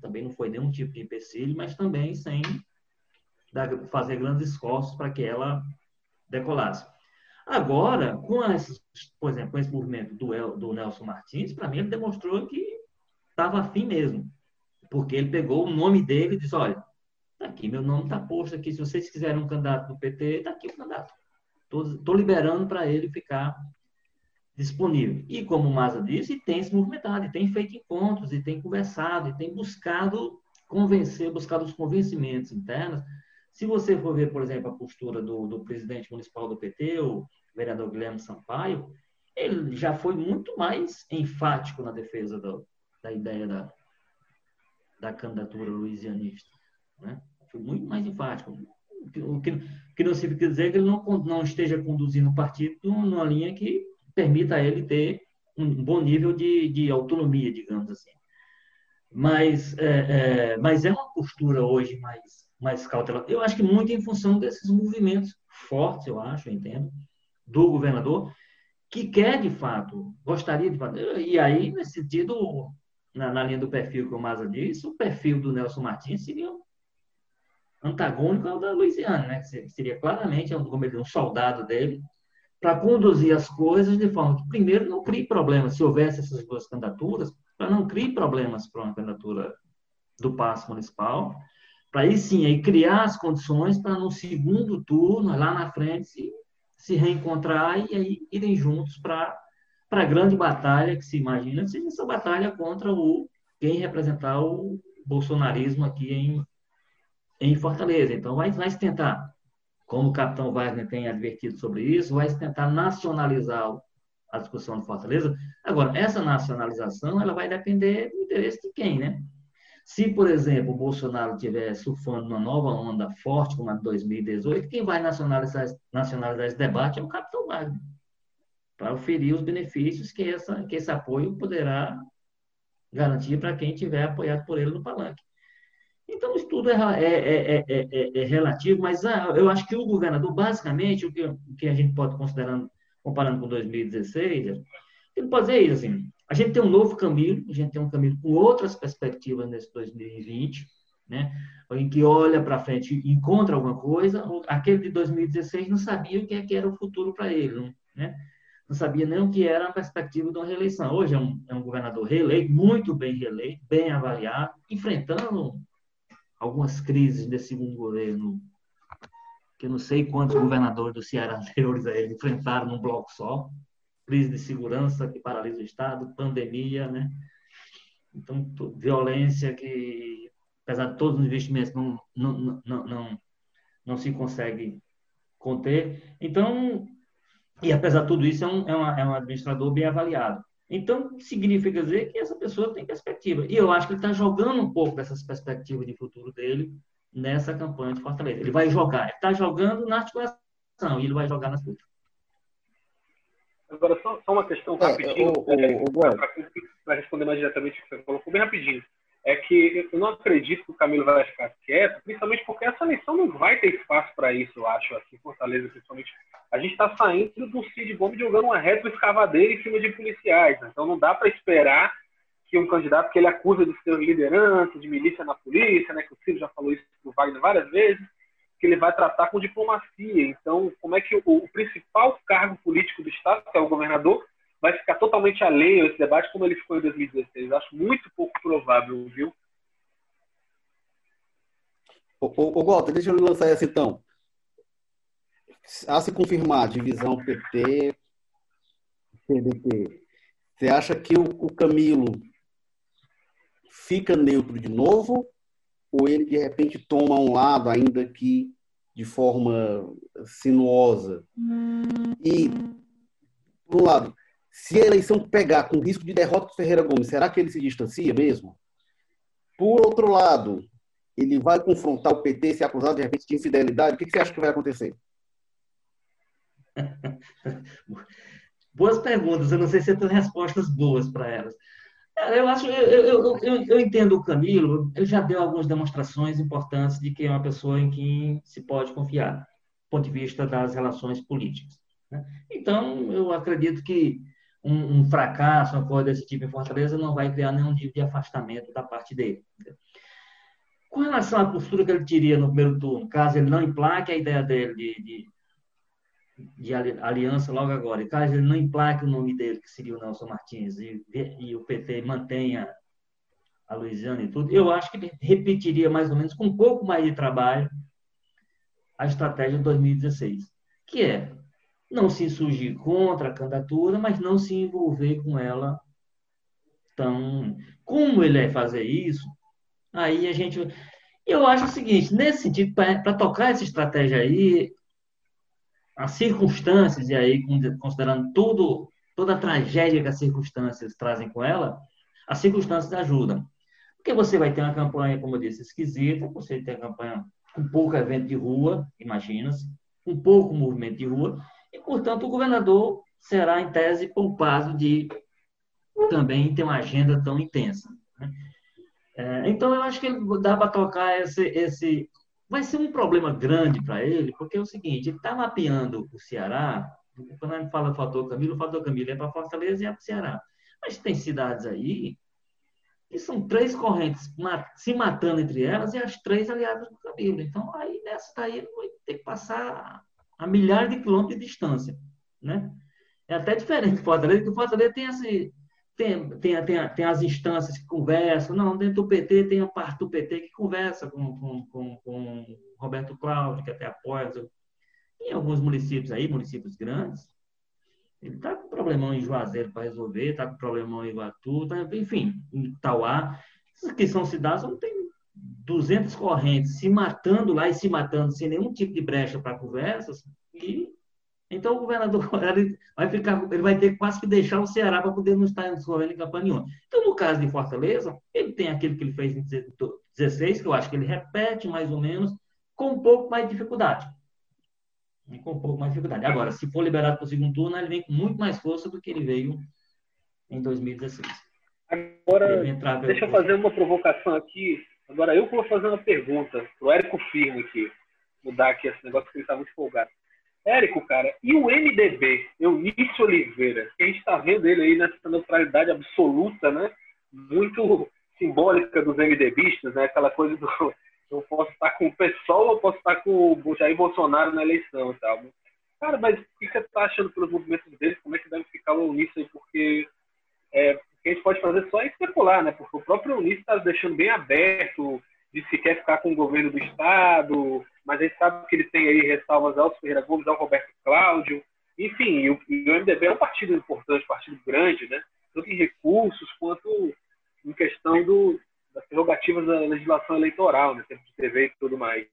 também não foi nenhum tipo de empecilho, mas também sem fazer grandes esforços para que ela decolasse. Agora, com esse, por exemplo, com esse movimento do, El, do Nelson Martins, para mim ele demonstrou que estava afim mesmo. Porque ele pegou o nome dele e disse, olha, tá aqui, meu nome está posto aqui, se vocês quiserem um candidato do PT, está aqui o candidato. Estou liberando para ele ficar disponível. E como o Maza disse, tem se movimentado, tem feito encontros, e tem conversado, e tem buscado convencer, buscado os convencimentos internos se você for ver, por exemplo, a postura do, do presidente municipal do PT, o vereador Guilherme Sampaio, ele já foi muito mais enfático na defesa do, da ideia da, da candidatura luisianista. Né? Foi muito mais enfático. O que, que não significa dizer que ele não, não esteja conduzindo o partido numa linha que permita a ele ter um bom nível de, de autonomia, digamos assim. Mas é, é, mas é uma postura hoje mais mais cautelosa. Eu acho que muito em função desses movimentos fortes, eu acho, eu entendo, do governador, que quer de fato, gostaria de fazer. E aí, nesse sentido, na, na linha do perfil que o Maza disse, o perfil do Nelson Martins seria antagônico ao da Luiziane, né? Que seria claramente, como ele um soldado dele, para conduzir as coisas de forma que, primeiro, não crie problemas, se houvesse essas duas candidaturas, para não criar problemas para uma candidatura do passo municipal, para aí sim aí criar as condições para no segundo turno, lá na frente, se, se reencontrar e aí irem juntos para a grande batalha que se imagina, seja essa batalha contra o quem representar o bolsonarismo aqui em, em Fortaleza. Então, vai, vai se tentar, como o capitão Wagner tem advertido sobre isso, vai se tentar nacionalizar a discussão de Fortaleza. Agora, essa nacionalização ela vai depender do interesse de quem, né? Se, por exemplo, o Bolsonaro estiver surfando uma nova onda forte, como a de 2018, quem vai nacionalizar, nacionalizar esse debate é o Capitão Wagner, para oferir os benefícios que, essa, que esse apoio poderá garantir para quem tiver apoiado por ele no palanque. Então, isso tudo é, é, é, é relativo, mas ah, eu acho que o governador, basicamente, o que, o que a gente pode considerar, comparando com 2016, ele pode dizer isso, assim, a gente tem um novo Camilo, a gente tem um Camilo com outras perspectivas nesse 2020, né? em que olha para frente e encontra alguma coisa. Aquele de 2016 não sabia o que, é era o futuro para ele, né? não sabia nem o que era a perspectiva de uma reeleição. Hoje é um, é um governador reeleito, muito bem reeleito, bem avaliado, enfrentando algumas crises desse segundo governo, que eu não sei quantos governadores do Ceará *laughs* anteriores a ele enfrentaram num bloco só, crise de segurança que paralisa o Estado, pandemia, né? Então, violência que, apesar de todos os investimentos, não, não, não, não, não se consegue conter. Então, E, apesar de tudo isso, é um, é, uma, é um administrador bem avaliado. Então, significa dizer que essa pessoa tem perspectiva. E eu acho que ele está jogando um pouco dessas perspectivas de futuro dele nessa campanha de Fortaleza. Ele vai jogar, ele está jogando na articulação e ele vai jogar nas lutas. Agora, só, só, uma questão é, rapidinho, para responder mais diretamente o que você colocou, bem rapidinho. É que eu não acredito que o Camilo vai ficar quieto, principalmente porque essa eleição não vai ter espaço para isso, eu acho, aqui em Fortaleza, principalmente. A gente está saindo do Cid Gomes jogando uma retroescavadeira em cima de policiais, né? então não dá para esperar que um candidato que ele acusa de ser liderança, de milícia na polícia, né, que o Ciro já falou isso para o Wagner várias vezes, que ele vai tratar com diplomacia. Então, como é que o, o, principal cargo político do Estado, que é o governador, totalmente alheio a esse debate como ele ficou em 2016? Acho muito pouco provável, viu? Ô, ô, Walter, deixa eu lançar essa então. A se confirmar divisão PT, PDT, você acha que o, o Camilo fica neutro de novo ou ele de repente toma um lado ainda que de forma sinuosa? E por um lado, se a eleição pegar com risco de derrota do Ferreira Gomes, será que ele se distancia mesmo? Por outro lado, ele vai confrontar o PT se acusado de repente de infidelidade? O que você acha que vai acontecer? *laughs* Boas perguntas. Eu não sei se eu tenho respostas boas para elas. Eu acho, eu, eu, eu, eu, entendo o Camilo, ele já deu algumas demonstrações importantes de que é uma pessoa em quem se pode confiar, do ponto de vista das relações políticas. Né? Então, eu acredito que um, um, fracasso, uma coisa desse tipo em Fortaleza, não vai criar nenhum tipo de afastamento da parte dele. Com relação à postura que ele teria no primeiro turno, caso ele não implaque a ideia dele de, de de aliança logo agora, e caso ele não implaque o nome dele, que seria o Nelson Martins, e, e o PT mantenha a Luiziana e tudo, eu acho que ele repetiria mais ou menos com um pouco mais de trabalho a estratégia de 2016, que é não se insurgir contra a candidatura, mas não se envolver com ela tão. Como ele é fazer isso? Aí a gente. Eu acho o seguinte: nesse sentido, para tocar essa estratégia aí, as circunstâncias, e aí considerando tudo, toda a tragédia que as circunstâncias trazem com ela, as circunstâncias ajudam. Porque você vai ter uma campanha, como eu disse, esquisita, você tem uma campanha com pouco evento de rua, imagina-se, com pouco movimento de rua, e, portanto, o governador será, em tese, poupado de também ter uma agenda tão intensa. Né? É, então, eu acho que dá para tocar esse, esse, vai ser um problema grande para ele, porque é o seguinte, ele está mapeando o Ceará, quando a gente fala do fator Camilo, o fator Camilo é para Fortaleza e é para o Ceará. Mas tem cidades aí que são três correntes se matando entre elas e as três aliadas do Camilo. Então, aí nessa daí ele vai ter que passar a milhares de quilômetros de distância, né? É até diferente do Fortaleza, porque o Fortaleza tem tem, tem, tem, tem as instâncias que conversam, não, dentro do PT tem a parte do PT que conversa com, com, com, com Roberto Cláudio, que até apoia. Em alguns municípios aí, municípios grandes, ele está com problemão em Juazeiro para resolver, está com problemão em Iguatu, tá, enfim, em Tauá. que são cidades onde tem 200 correntes se matando lá e se matando sem nenhum tipo de brecha para conversas, e então o governador *laughs* vai ficar, ele vai ter quase que deixar o Ceará para poder não estar discorrendo em campanha nenhuma. Então, no caso de Fortaleza, ele tem aquilo que ele fez em 16, que eu acho que ele repete mais ou menos, com um pouco mais de dificuldade. Com um pouco mais de dificuldade. Agora, se for liberado para o segundo turno, ele vem com muito mais força do que ele veio em 2016. Agora, deixa eu fazer uma provocação aqui. Agora, eu vou fazer uma pergunta para o Érico Firme aqui. Mudar aqui esse negócio que ele está muito folgado. Érico, cara, e o MDB, Eunício Oliveira, que a gente está vendo ele aí nessa neutralidade absoluta, né? Muito simbólica dos MDBistas, né? Aquela coisa do eu posso estar com o PSOL ou posso estar com o Jair Bolsonaro na eleição e tal. Cara, mas o que você está achando pelos movimentos deles? Como é que deve ficar o Eunício aí? Porque é, que a gente pode fazer só é especular, né? Porque o próprio Eunício está deixando bem aberto de se quer ficar com o governo do Estado, mas a gente sabe que ele tem aí ressalvas ao Ferreira Gomes, ao Roberto Cláudio, enfim, o, o MDB é um partido importante, um partido grande, né? tanto em recursos quanto em questão do, das prerrogativas da legislação eleitoral, né? tempo de TV e tudo mais.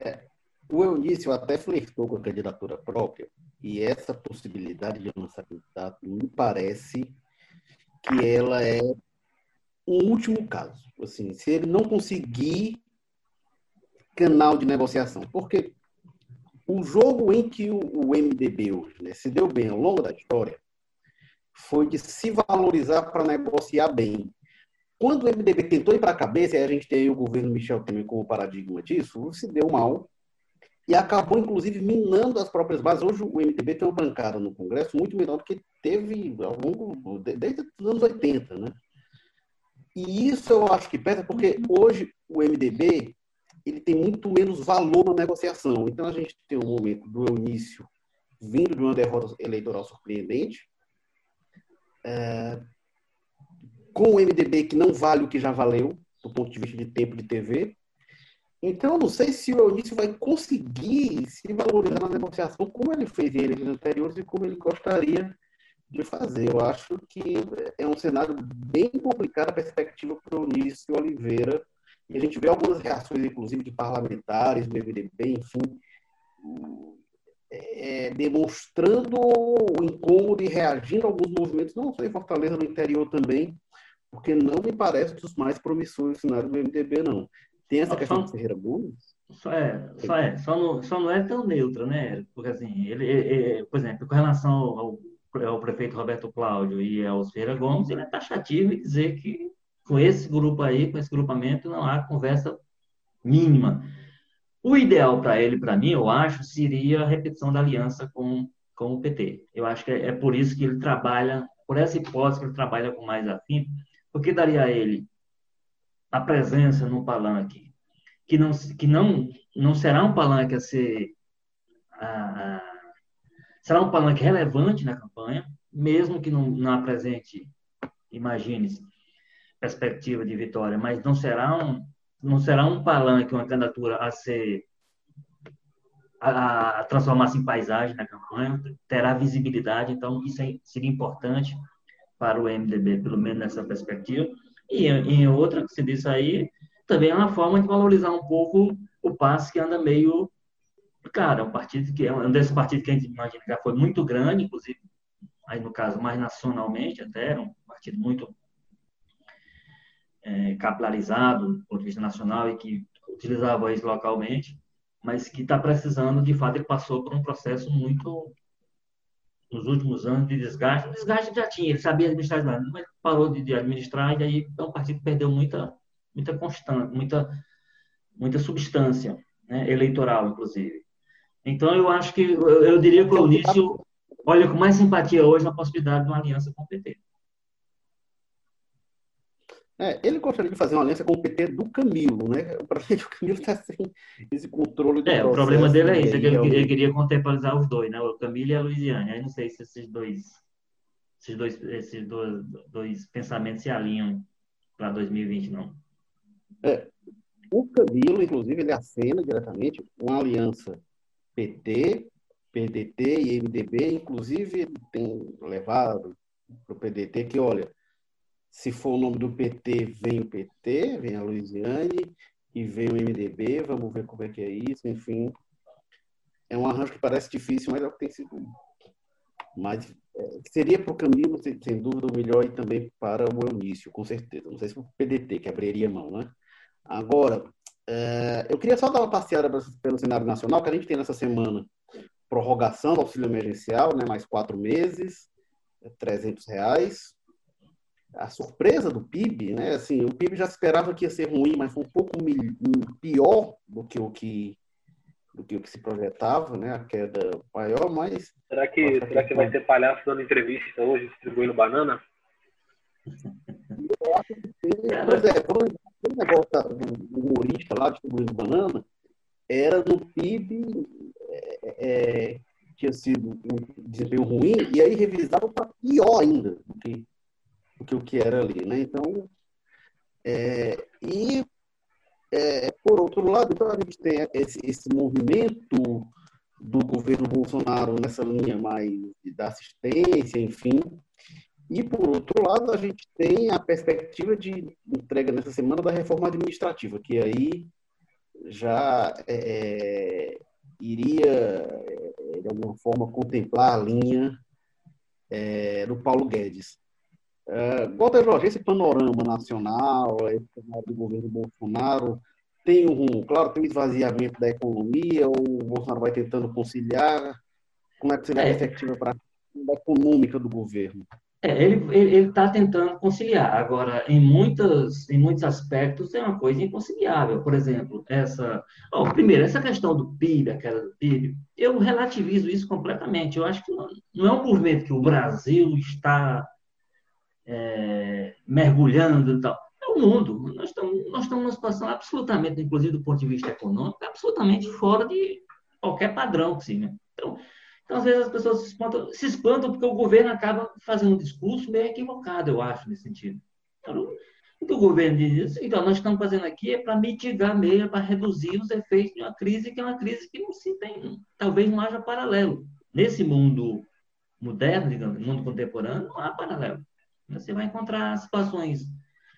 É. O Eunício até flertou com a candidatura própria, e essa possibilidade de lançar candidato me parece que ela é um último caso. Assim, se ele não conseguir canal de negociação, porque o jogo em que o, MDB hoje né, se deu bem ao longo da história foi de se valorizar para negociar bem. Quando o MDB tentou ir para a cabeça, e a gente tem o governo Michel Temer como paradigma disso, se deu mal e acabou, inclusive, minando as próprias bases. Hoje o MDB tem uma bancada no Congresso muito menor do que teve ao longo, desde os anos 80, né? E isso eu acho que pesa, porque hoje o MDB ele tem muito menos valor na negociação. Então a gente tem um momento do início vindo de uma derrota eleitoral surpreendente, é, com o MDB que não vale o que já valeu, do ponto de vista de tempo de TV. Então, eu não sei se o Eunício vai conseguir se valorizar na negociação como ele fez em eleições anteriores e como ele gostaria de fazer. Eu acho que é um cenário bem complicado a perspectiva para o Eunício Oliveira. E a gente vê algumas reações, inclusive, de parlamentares do MDB, enfim, é, demonstrando o incômodo e reagindo a alguns movimentos, não só em Fortaleza, no interior também, porque não me parece dos mais promissores cenário do MDB, não. Tem essa questão só, de Ferreira Gomes? Só é, só é, só não, só não é tão neutra, né? Porque assim, ele, ele, por exemplo, com relação ao, ao prefeito Roberto Cláudio e aos Ferreira Gomes, ele é taxativo em dizer que com esse grupo aí, com esse grupamento, não há conversa mínima. O ideal para ele, para mim, eu acho, seria a repetição da aliança com, com o PT. Eu acho que é, é por isso que ele trabalha, por essa hipótese que ele trabalha com mais afim, porque daria a ele a presença no palanque, que não, que não, não será um palanque a ser. A, a, será um palanque relevante na campanha, mesmo que não, não apresente, imagine-se, perspectiva de vitória, mas não será um, não será um palanque, uma candidatura a ser a, a transformar-se em paisagem na campanha, terá visibilidade, então isso é, seria importante para o MDB, pelo menos nessa perspectiva. E em outra que você disse aí, também é uma forma de valorizar um pouco o passe que anda meio. Cara, é um partido que é um desses partidos que a gente imagina já foi muito grande, inclusive, aí no caso, mais nacionalmente até, era um partido muito é, capilarizado do ponto de vista nacional e que utilizava isso localmente, mas que está precisando, de fato, ele passou por um processo muito nos últimos anos de desgaste. O desgaste já tinha, ele sabia administrar, mas parou de, administrar e aí é um partido perdeu muita, muita constância, muita, muita substância né, eleitoral, inclusive. Então, eu acho que, eu, eu diria que o Eunício olha com mais simpatia hoje na possibilidade de uma aliança com o PT. É, ele gostaria de fazer uma aliança com o PT do Camilo, né? O problema é que o Camilo está sem esse controle do É, o problema dele é isso, é que ele, ele, queria contemporizar os dois, né? O Camilo e a Luiziane. Aí não sei se esses dois, esses dois, esses dois, dois pensamentos se alinham para 2020, não. É, o Camilo, inclusive, ele acena diretamente uma aliança PT, PDT e MDB, inclusive tem levado para o PDT que, olha, se for o nome do PT, vem o PT, vem a Luiziane e vem o MDB, vamos ver como é que é isso, enfim. É um arranjo que parece difícil, mas é o que tem sido. Mas é, seria para o Camilo, sem dúvida, o melhor e também para o Eunício, com certeza. Não sei se o PDT, que abriria mão, né? Agora, é, eu queria só dar uma passeada pelo cenário nacional, que a gente tem nessa semana prorrogação do auxílio emergencial, né? mais quatro meses, 300 reais a surpresa do PIB, né? Assim, o PIB já esperava que ia ser ruim, mas foi um pouco pior do que o que do que o que se projetava, né? A queda maior, mas será que será que vai ter palhaço dando entrevista hoje distribuindo banana? Eu acho que. Pois é, o negócio do humorista lá distribuindo banana era do PIB é, é, tinha sido um desempenho ruim e aí revisava para pior ainda do que do que o que era ali, né? Então, é, e é, por outro lado, então a gente tem esse, esse movimento do governo Bolsonaro nessa linha mais da assistência, enfim. E, por outro lado, a gente tem a perspectiva de entrega nessa semana da reforma administrativa, que aí já é, iria, eh, de alguma forma, contemplar a linha é, do Paulo Guedes. É, Walter Jorge, esse panorama nacional, esse panorama do governo Bolsonaro, tem um, claro, tem um esvaziamento da economia, o Bolsonaro vai tentando conciliar? Como é que vê a perspectiva para a econômica do governo? É, ele está tentando conciliar. Agora, em, muitas, em muitos aspectos, é uma coisa inconciliável. Por exemplo, essa. Oh, primeiro, essa questão do PIB, aquela do PIB, eu relativizo isso completamente. Eu acho que não, não é um movimento que o Brasil está é, mergulhando e tal. É o mundo. Nós estamos, nós estamos numa situação absolutamente, inclusive do ponto de vista econômico, absolutamente fora de qualquer padrão. Assim, né? Então, então, às vezes as pessoas se espantam, se espantam porque o governo acaba fazendo um discurso meio equivocado, eu acho, nesse sentido. Então, o governo diz, então, nós estamos fazendo aqui é para mitigar meio, para reduzir os efeitos de uma crise que é uma crise que não se tem, talvez não haja paralelo. Nesse mundo moderno, digamos, mundo contemporâneo, não há paralelo. Você vai encontrar situações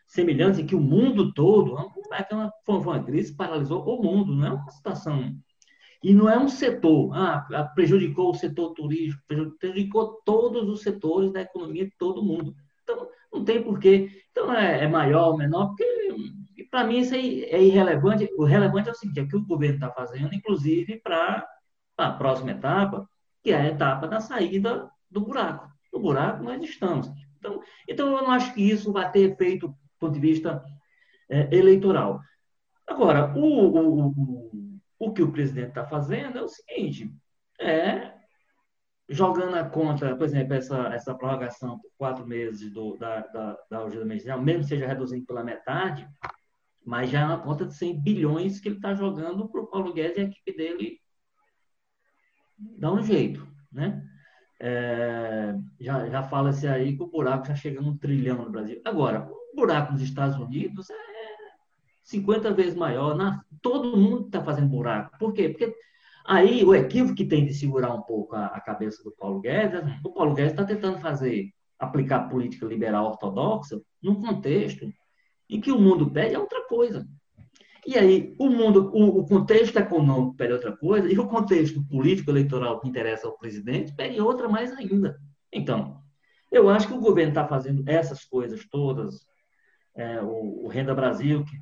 semelhantes em que o mundo todo, uma, foi uma crise paralisou o mundo, não é uma situação e não é um setor, ah, prejudicou o setor turístico, prejudicou todos os setores da economia de todo mundo. Então, não tem porquê. Então, é, é maior ou menor, porque, para mim, isso aí é irrelevante. O relevante é o seguinte: é o que o governo está fazendo, inclusive para a próxima etapa, que é a etapa da saída do buraco. No buraco nós estamos. Então, então eu não acho que isso vai ter efeito do ponto de vista é, eleitoral. Agora, o, o, o o que o presidente está fazendo é o seguinte: é jogando a conta, por exemplo, essa, essa prorrogação por quatro meses do, da, da, da ajuda emergencial, mesmo seja reduzindo pela metade, mas já é uma conta de 100 bilhões que ele está jogando para o Paulo Guedes e a equipe dele dar um jeito, né? É, já, já fala-se aí que o buraco já chega num trilhão no Brasil. Agora, o buraco nos Estados Unidos é 50 vezes maior. Na, todo mundo está fazendo buraco. Por quê? Porque aí o equívoco que tem de segurar um pouco a, a cabeça do Paulo Guedes, o Paulo Guedes está tentando fazer, aplicar política liberal ortodoxa num contexto em que o mundo pede é outra coisa. E aí, o mundo, o, o, contexto econômico pede outra coisa, e o contexto político eleitoral que interessa ao presidente pede outra mais ainda. Então, eu acho que o governo está fazendo essas coisas todas, é, o, o, Renda Brasil, que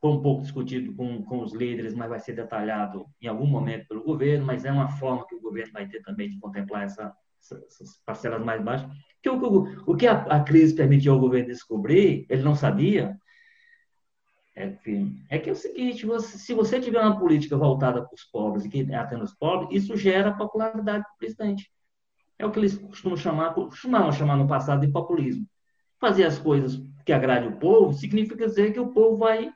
foi um pouco discutido com, com os líderes, mas vai ser detalhado em algum momento pelo governo, mas é uma forma que o governo vai ter também de contemplar essa, essas parcelas mais baixas. Que o, o que a, a, crise permitiu ao governo descobrir, ele não sabia, é que, é que é o seguinte, você, se você tiver uma política voltada para os pobres e que atende os pobres, isso gera popularidade para o presidente. É o que eles costumam chamar, costumavam chamar no passado de populismo. Fazer as coisas que agrade o povo significa dizer que o povo vai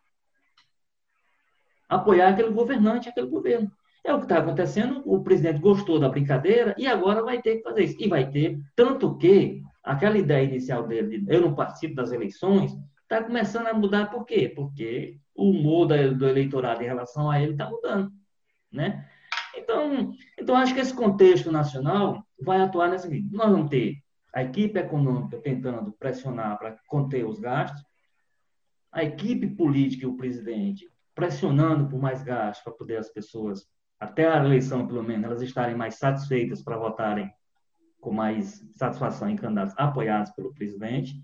apoiar aquele governante, aquele governo. É o que está acontecendo, o presidente gostou da brincadeira e agora vai ter que fazer isso. E vai ter, tanto que aquela ideia inicial dele de eu não participo das eleições, está começando a mudar por quê? Porque o humor do eleitorado em relação a ele está mudando, né? Então, então, acho que esse contexto nacional vai atuar nessa vida. Nós vamos ter a equipe econômica tentando pressionar para conter os gastos, a equipe política e o presidente pressionando por mais gastos para poder as pessoas, até a eleição pelo menos, elas estarem mais satisfeitas para votarem com mais satisfação em candidatos apoiados pelo presidente,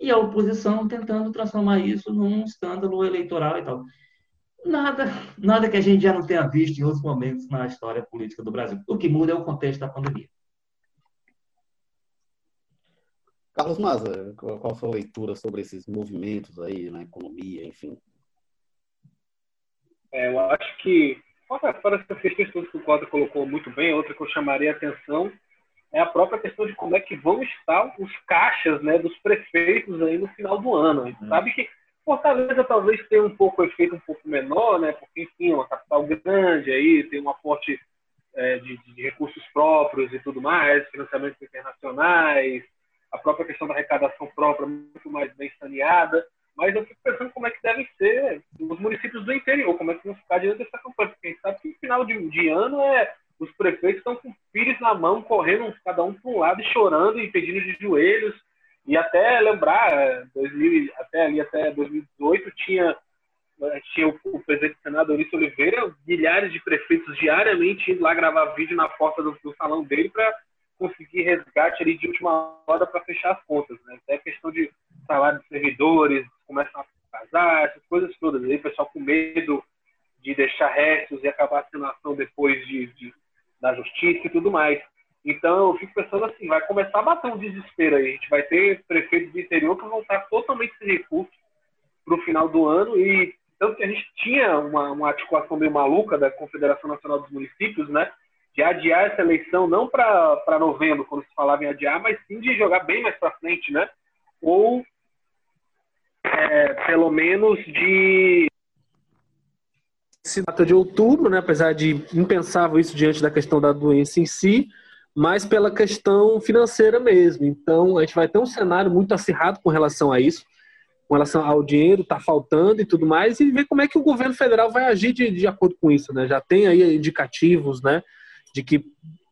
e a oposição tentando transformar isso num escândalo eleitoral e tal. Nada, nada que a gente já não tenha visto em outros momentos na história política do Brasil. O que muda é o contexto da pandemia. Carlos Maza, qual a sua leitura sobre esses movimentos aí na economia, enfim? É, eu acho que, fora essas questões que o Cota colocou muito bem, outra que eu chamaria a atenção é a própria questão de como é que vão estar os caixas né, dos prefeitos aí no final do ano. A gente hum. sabe que Fortaleza talvez tenha um pouco efeito um pouco menor, né, porque, enfim, é uma capital grande aí, tem um aporte é, de, de, recursos próprios e tudo mais, financiamentos internacionais, a própria questão da arrecadação própria muito mais bem saneada. Mas eu fico pensando como é que devem ser os municípios do interior, como é que vão ficar diante dessa campanha. Porque a gente sabe que no final de, de ano é os prefeitos estão com pires na mão, correndo cada um para um lado e chorando e pedindo de joelhos. E até lembrar, 2000, até ali até 2018 tinha a gente tinha o, o presidente do Senado, Eurício Oliveira, milhares de prefeitos diariamente indo lá gravar vídeo na porta do, do salão dele para conseguir resgate ali de última hora para fechar as contas. Né? Até questão de salário de servidores, começam a casar, essas coisas todas. Aí o pessoal com medo de deixar restos e acabar sendo ação depois de, de, da justiça e tudo mais. Então eu fico pensando assim, vai começar a bater um desespero aí. A gente vai ter prefeitos do interior que vão estar totalmente sem recursos para o final do ano e tanto que a gente tinha uma, uma articulação meio maluca da Confederação Nacional dos Municípios, né? De adiar essa eleição não para novembro, quando se falava em adiar, mas sim de jogar bem mais para frente, né? Ou é, pelo menos de se data de outubro, né, apesar de impensável isso diante da questão da doença em si, mas pela questão financeira mesmo. Então, a gente vai ter um cenário muito acirrado com relação a isso, com relação ao dinheiro está faltando e tudo mais, e ver como é que o governo federal vai agir de, de acordo com isso. Né? Já tem aí indicativos né, de que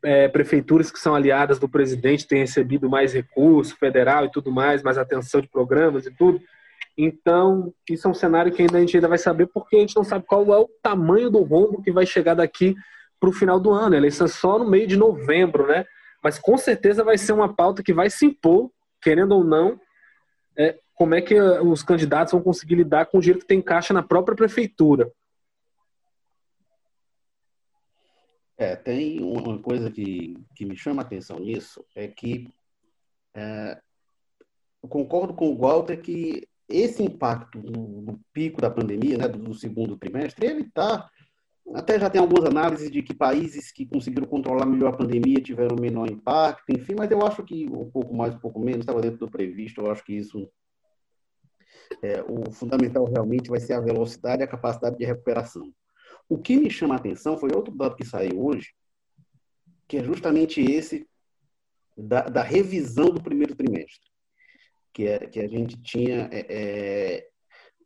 é, prefeituras que são aliadas do presidente têm recebido mais recurso federal e tudo mais, mais atenção de programas e tudo. Então, isso é um cenário que ainda a gente ainda vai saber, porque a gente não sabe qual é o tamanho do rombo que vai chegar daqui para o final do ano. A é só no meio de novembro, né? Mas com certeza vai ser uma pauta que vai se impor, querendo ou não, é, como é que os candidatos vão conseguir lidar com o dinheiro que tem caixa na própria prefeitura. É, tem uma coisa que, que me chama a atenção nisso, é que é, eu concordo com o Walter que esse impacto no, no pico da pandemia, né, do, do segundo trimestre, ele está. Até já tem algumas análises de que países que conseguiram controlar melhor a pandemia tiveram menor impacto, enfim, mas eu acho que um pouco mais, um pouco menos, estava dentro do previsto. Eu acho que isso. É, o fundamental realmente vai ser a velocidade e a capacidade de recuperação. O que me chama a atenção foi outro dado que saiu hoje, que é justamente esse da, da revisão do primeiro que, é, que a gente tinha é, é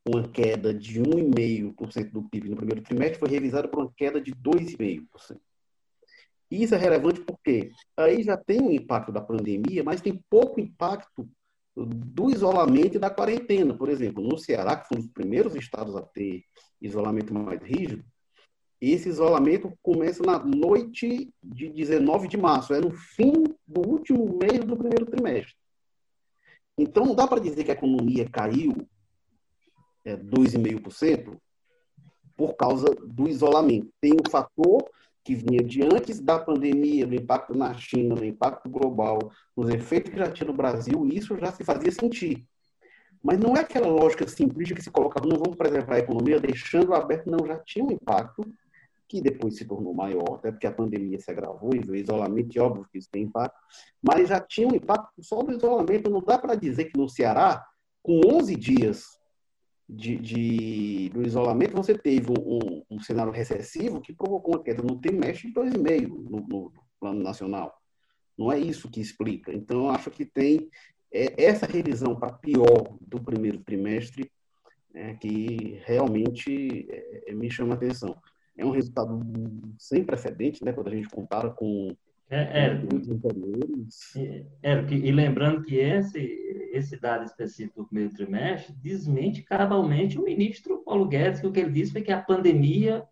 uma queda de 1,5% do PIB no primeiro trimestre, foi revisada por uma queda de 2,5%. Isso é relevante porque aí já tem um impacto da pandemia, mas tem pouco impacto do isolamento e da quarentena. Por exemplo, no Ceará, que foi um dos primeiros estados a ter isolamento mais rígido, esse isolamento começa na noite de 19 de março, é no fim do último mês do primeiro trimestre. Então, não dá para dizer que a economia caiu é, 2,5% por causa do isolamento. Tem um fator que vinha de antes da pandemia, do impacto na China, do impacto global, os efeitos que já tinha no Brasil, e isso já se fazia sentir. Mas não é aquela lógica simplista que se colocava, não vamos preservar a economia, deixando aberto, não, já tinha um impacto que depois se tornou maior, até porque a pandemia se agravou e o isolamento, e óbvio que isso tem impacto, mas já tinha um impacto só do isolamento. Não dá para dizer que no Ceará, com 11 dias de, de do isolamento, você teve um, um, cenário recessivo que provocou uma queda no trimestre de 2,5% no, no plano nacional. Não é isso que explica. Então, eu acho que tem é, essa revisão para pior do primeiro trimestre é, que realmente é, me chama a atenção é um resultado sem precedente, né, quando a gente compara com é, é, os anteriores. É, e, e, lembrando que esse, esse dado específico do primeiro trimestre desmente cabalmente o ministro Paulo Guedes, que o que ele disse foi que a pandemia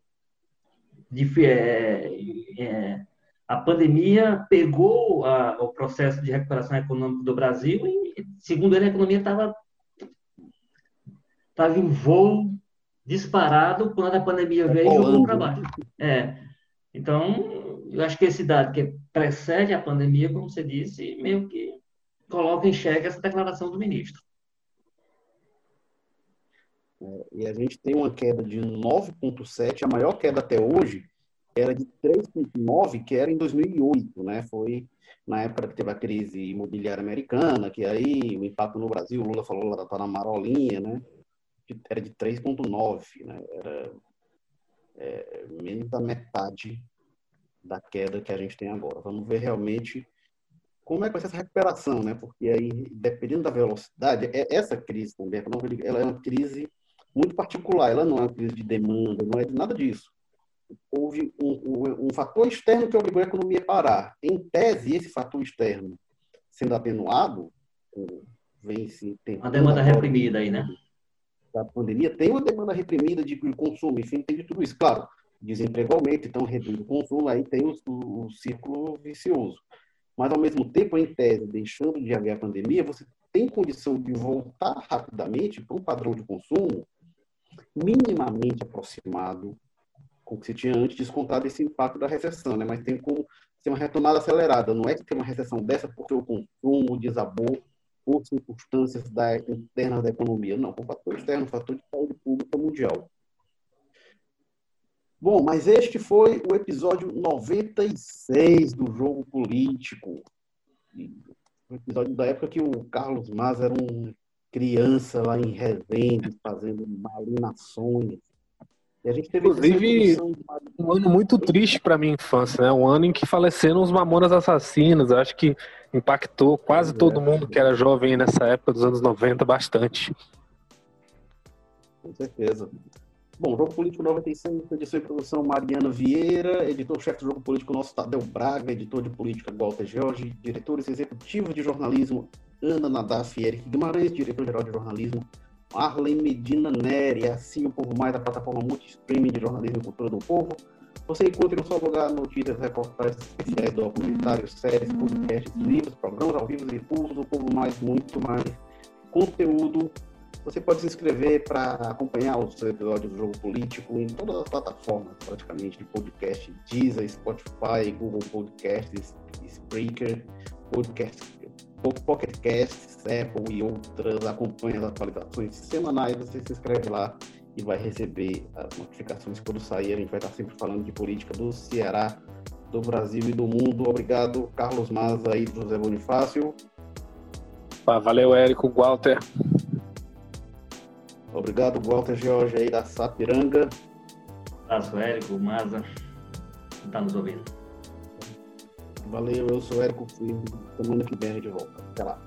de, é, é, a pandemia pegou a, o processo de recuperação econômica do Brasil e, segundo ele, a economia estava estava em voo disparado quando a pandemia veio e jogou para baixo. É. Então, eu acho que esse dado que precede a pandemia, como você disse, meio que coloca em xeque essa declaração do ministro. É, e a gente tem uma queda de 9,7, a maior queda até hoje era de 3,9, que era em 2008, né? Foi na época que teve a crise imobiliária americana, que aí o impacto no Brasil, o Lula falou lá tá na marolinha, era de 3,9, né? Era é, menos da metade da queda que a gente tem agora. Vamos ver realmente como é que vai ser essa recuperação, né? Porque aí, dependendo da velocidade, é, essa crise também, ela é uma crise muito particular, ela não é uma crise de demanda, não é de nada disso. Houve um, um, um fator externo que obrigou a economia a parar. Em tese, esse fator externo sendo atenuado, vem se Uma demanda reprimida aí, né? Da pandemia, tem uma demanda reprimida de consumo, enfim, tem de tudo isso. Claro, desemprego aumenta, então reduz o consumo, aí tem o, o, o círculo vicioso. Mas, ao mesmo tempo, em tese, deixando de haver a pandemia, você tem condição de voltar rapidamente para um padrão de consumo minimamente aproximado com o que se tinha antes, descontado esse impacto da recessão, né? mas tem como ser uma retomada acelerada. Não é que tem uma recessão dessa porque o consumo desabou por circunstâncias da, internas da economia. Não, por fator externo, fator de saúde pública mundial. Bom, mas este foi o episódio 96 do Jogo Político. O episódio da época que o Carlos Mas era um criança lá em Resende, fazendo malinações. E a gente teve Inclusive, um ano muito triste para minha infância, né? Um ano em que faleceram os Mamonas Assassinos. Acho que impactou quase todo mundo que era jovem nessa época dos anos 90 bastante. Com certeza. Bom, Jogo Político 95, edição e produção Mariana Vieira, editor-chefe do Jogo Político nosso Tadeu Braga, editor de política Walter Jorge, diretores executivos de jornalismo Ana Nadaf e Eric Guimarães, diretor-geral de jornalismo Arlen Medina Neri, assim o povo mais da plataforma multi-streaming de jornalismo e cultura do povo. Você encontra no seu lugar notícias, reportagens especiais, documentários, séries, podcasts, livros, programas ao vivo e cursos do povo mais, muito mais conteúdo você pode se inscrever para acompanhar os episódios do Jogo Político em todas as plataformas, praticamente, de podcast, Deezer, Spotify, Google Podcasts, Spreaker, Podcast, Pocket Casts, Apple e outras. Acompanhe as atualizações semanais, você se inscreve lá e vai receber as notificações quando sair. A gente vai estar sempre falando de política do Ceará, do Brasil e do mundo. Obrigado, Carlos Maza e José Bonifácio. Valeu, Érico, Walter. Obrigado, Walter George aí da Sapiranga. Abraço, Érico, Maza, que está nos ouvindo. Valeu, eu sou Érico Firme. Semana que vem gente volta. Até lá.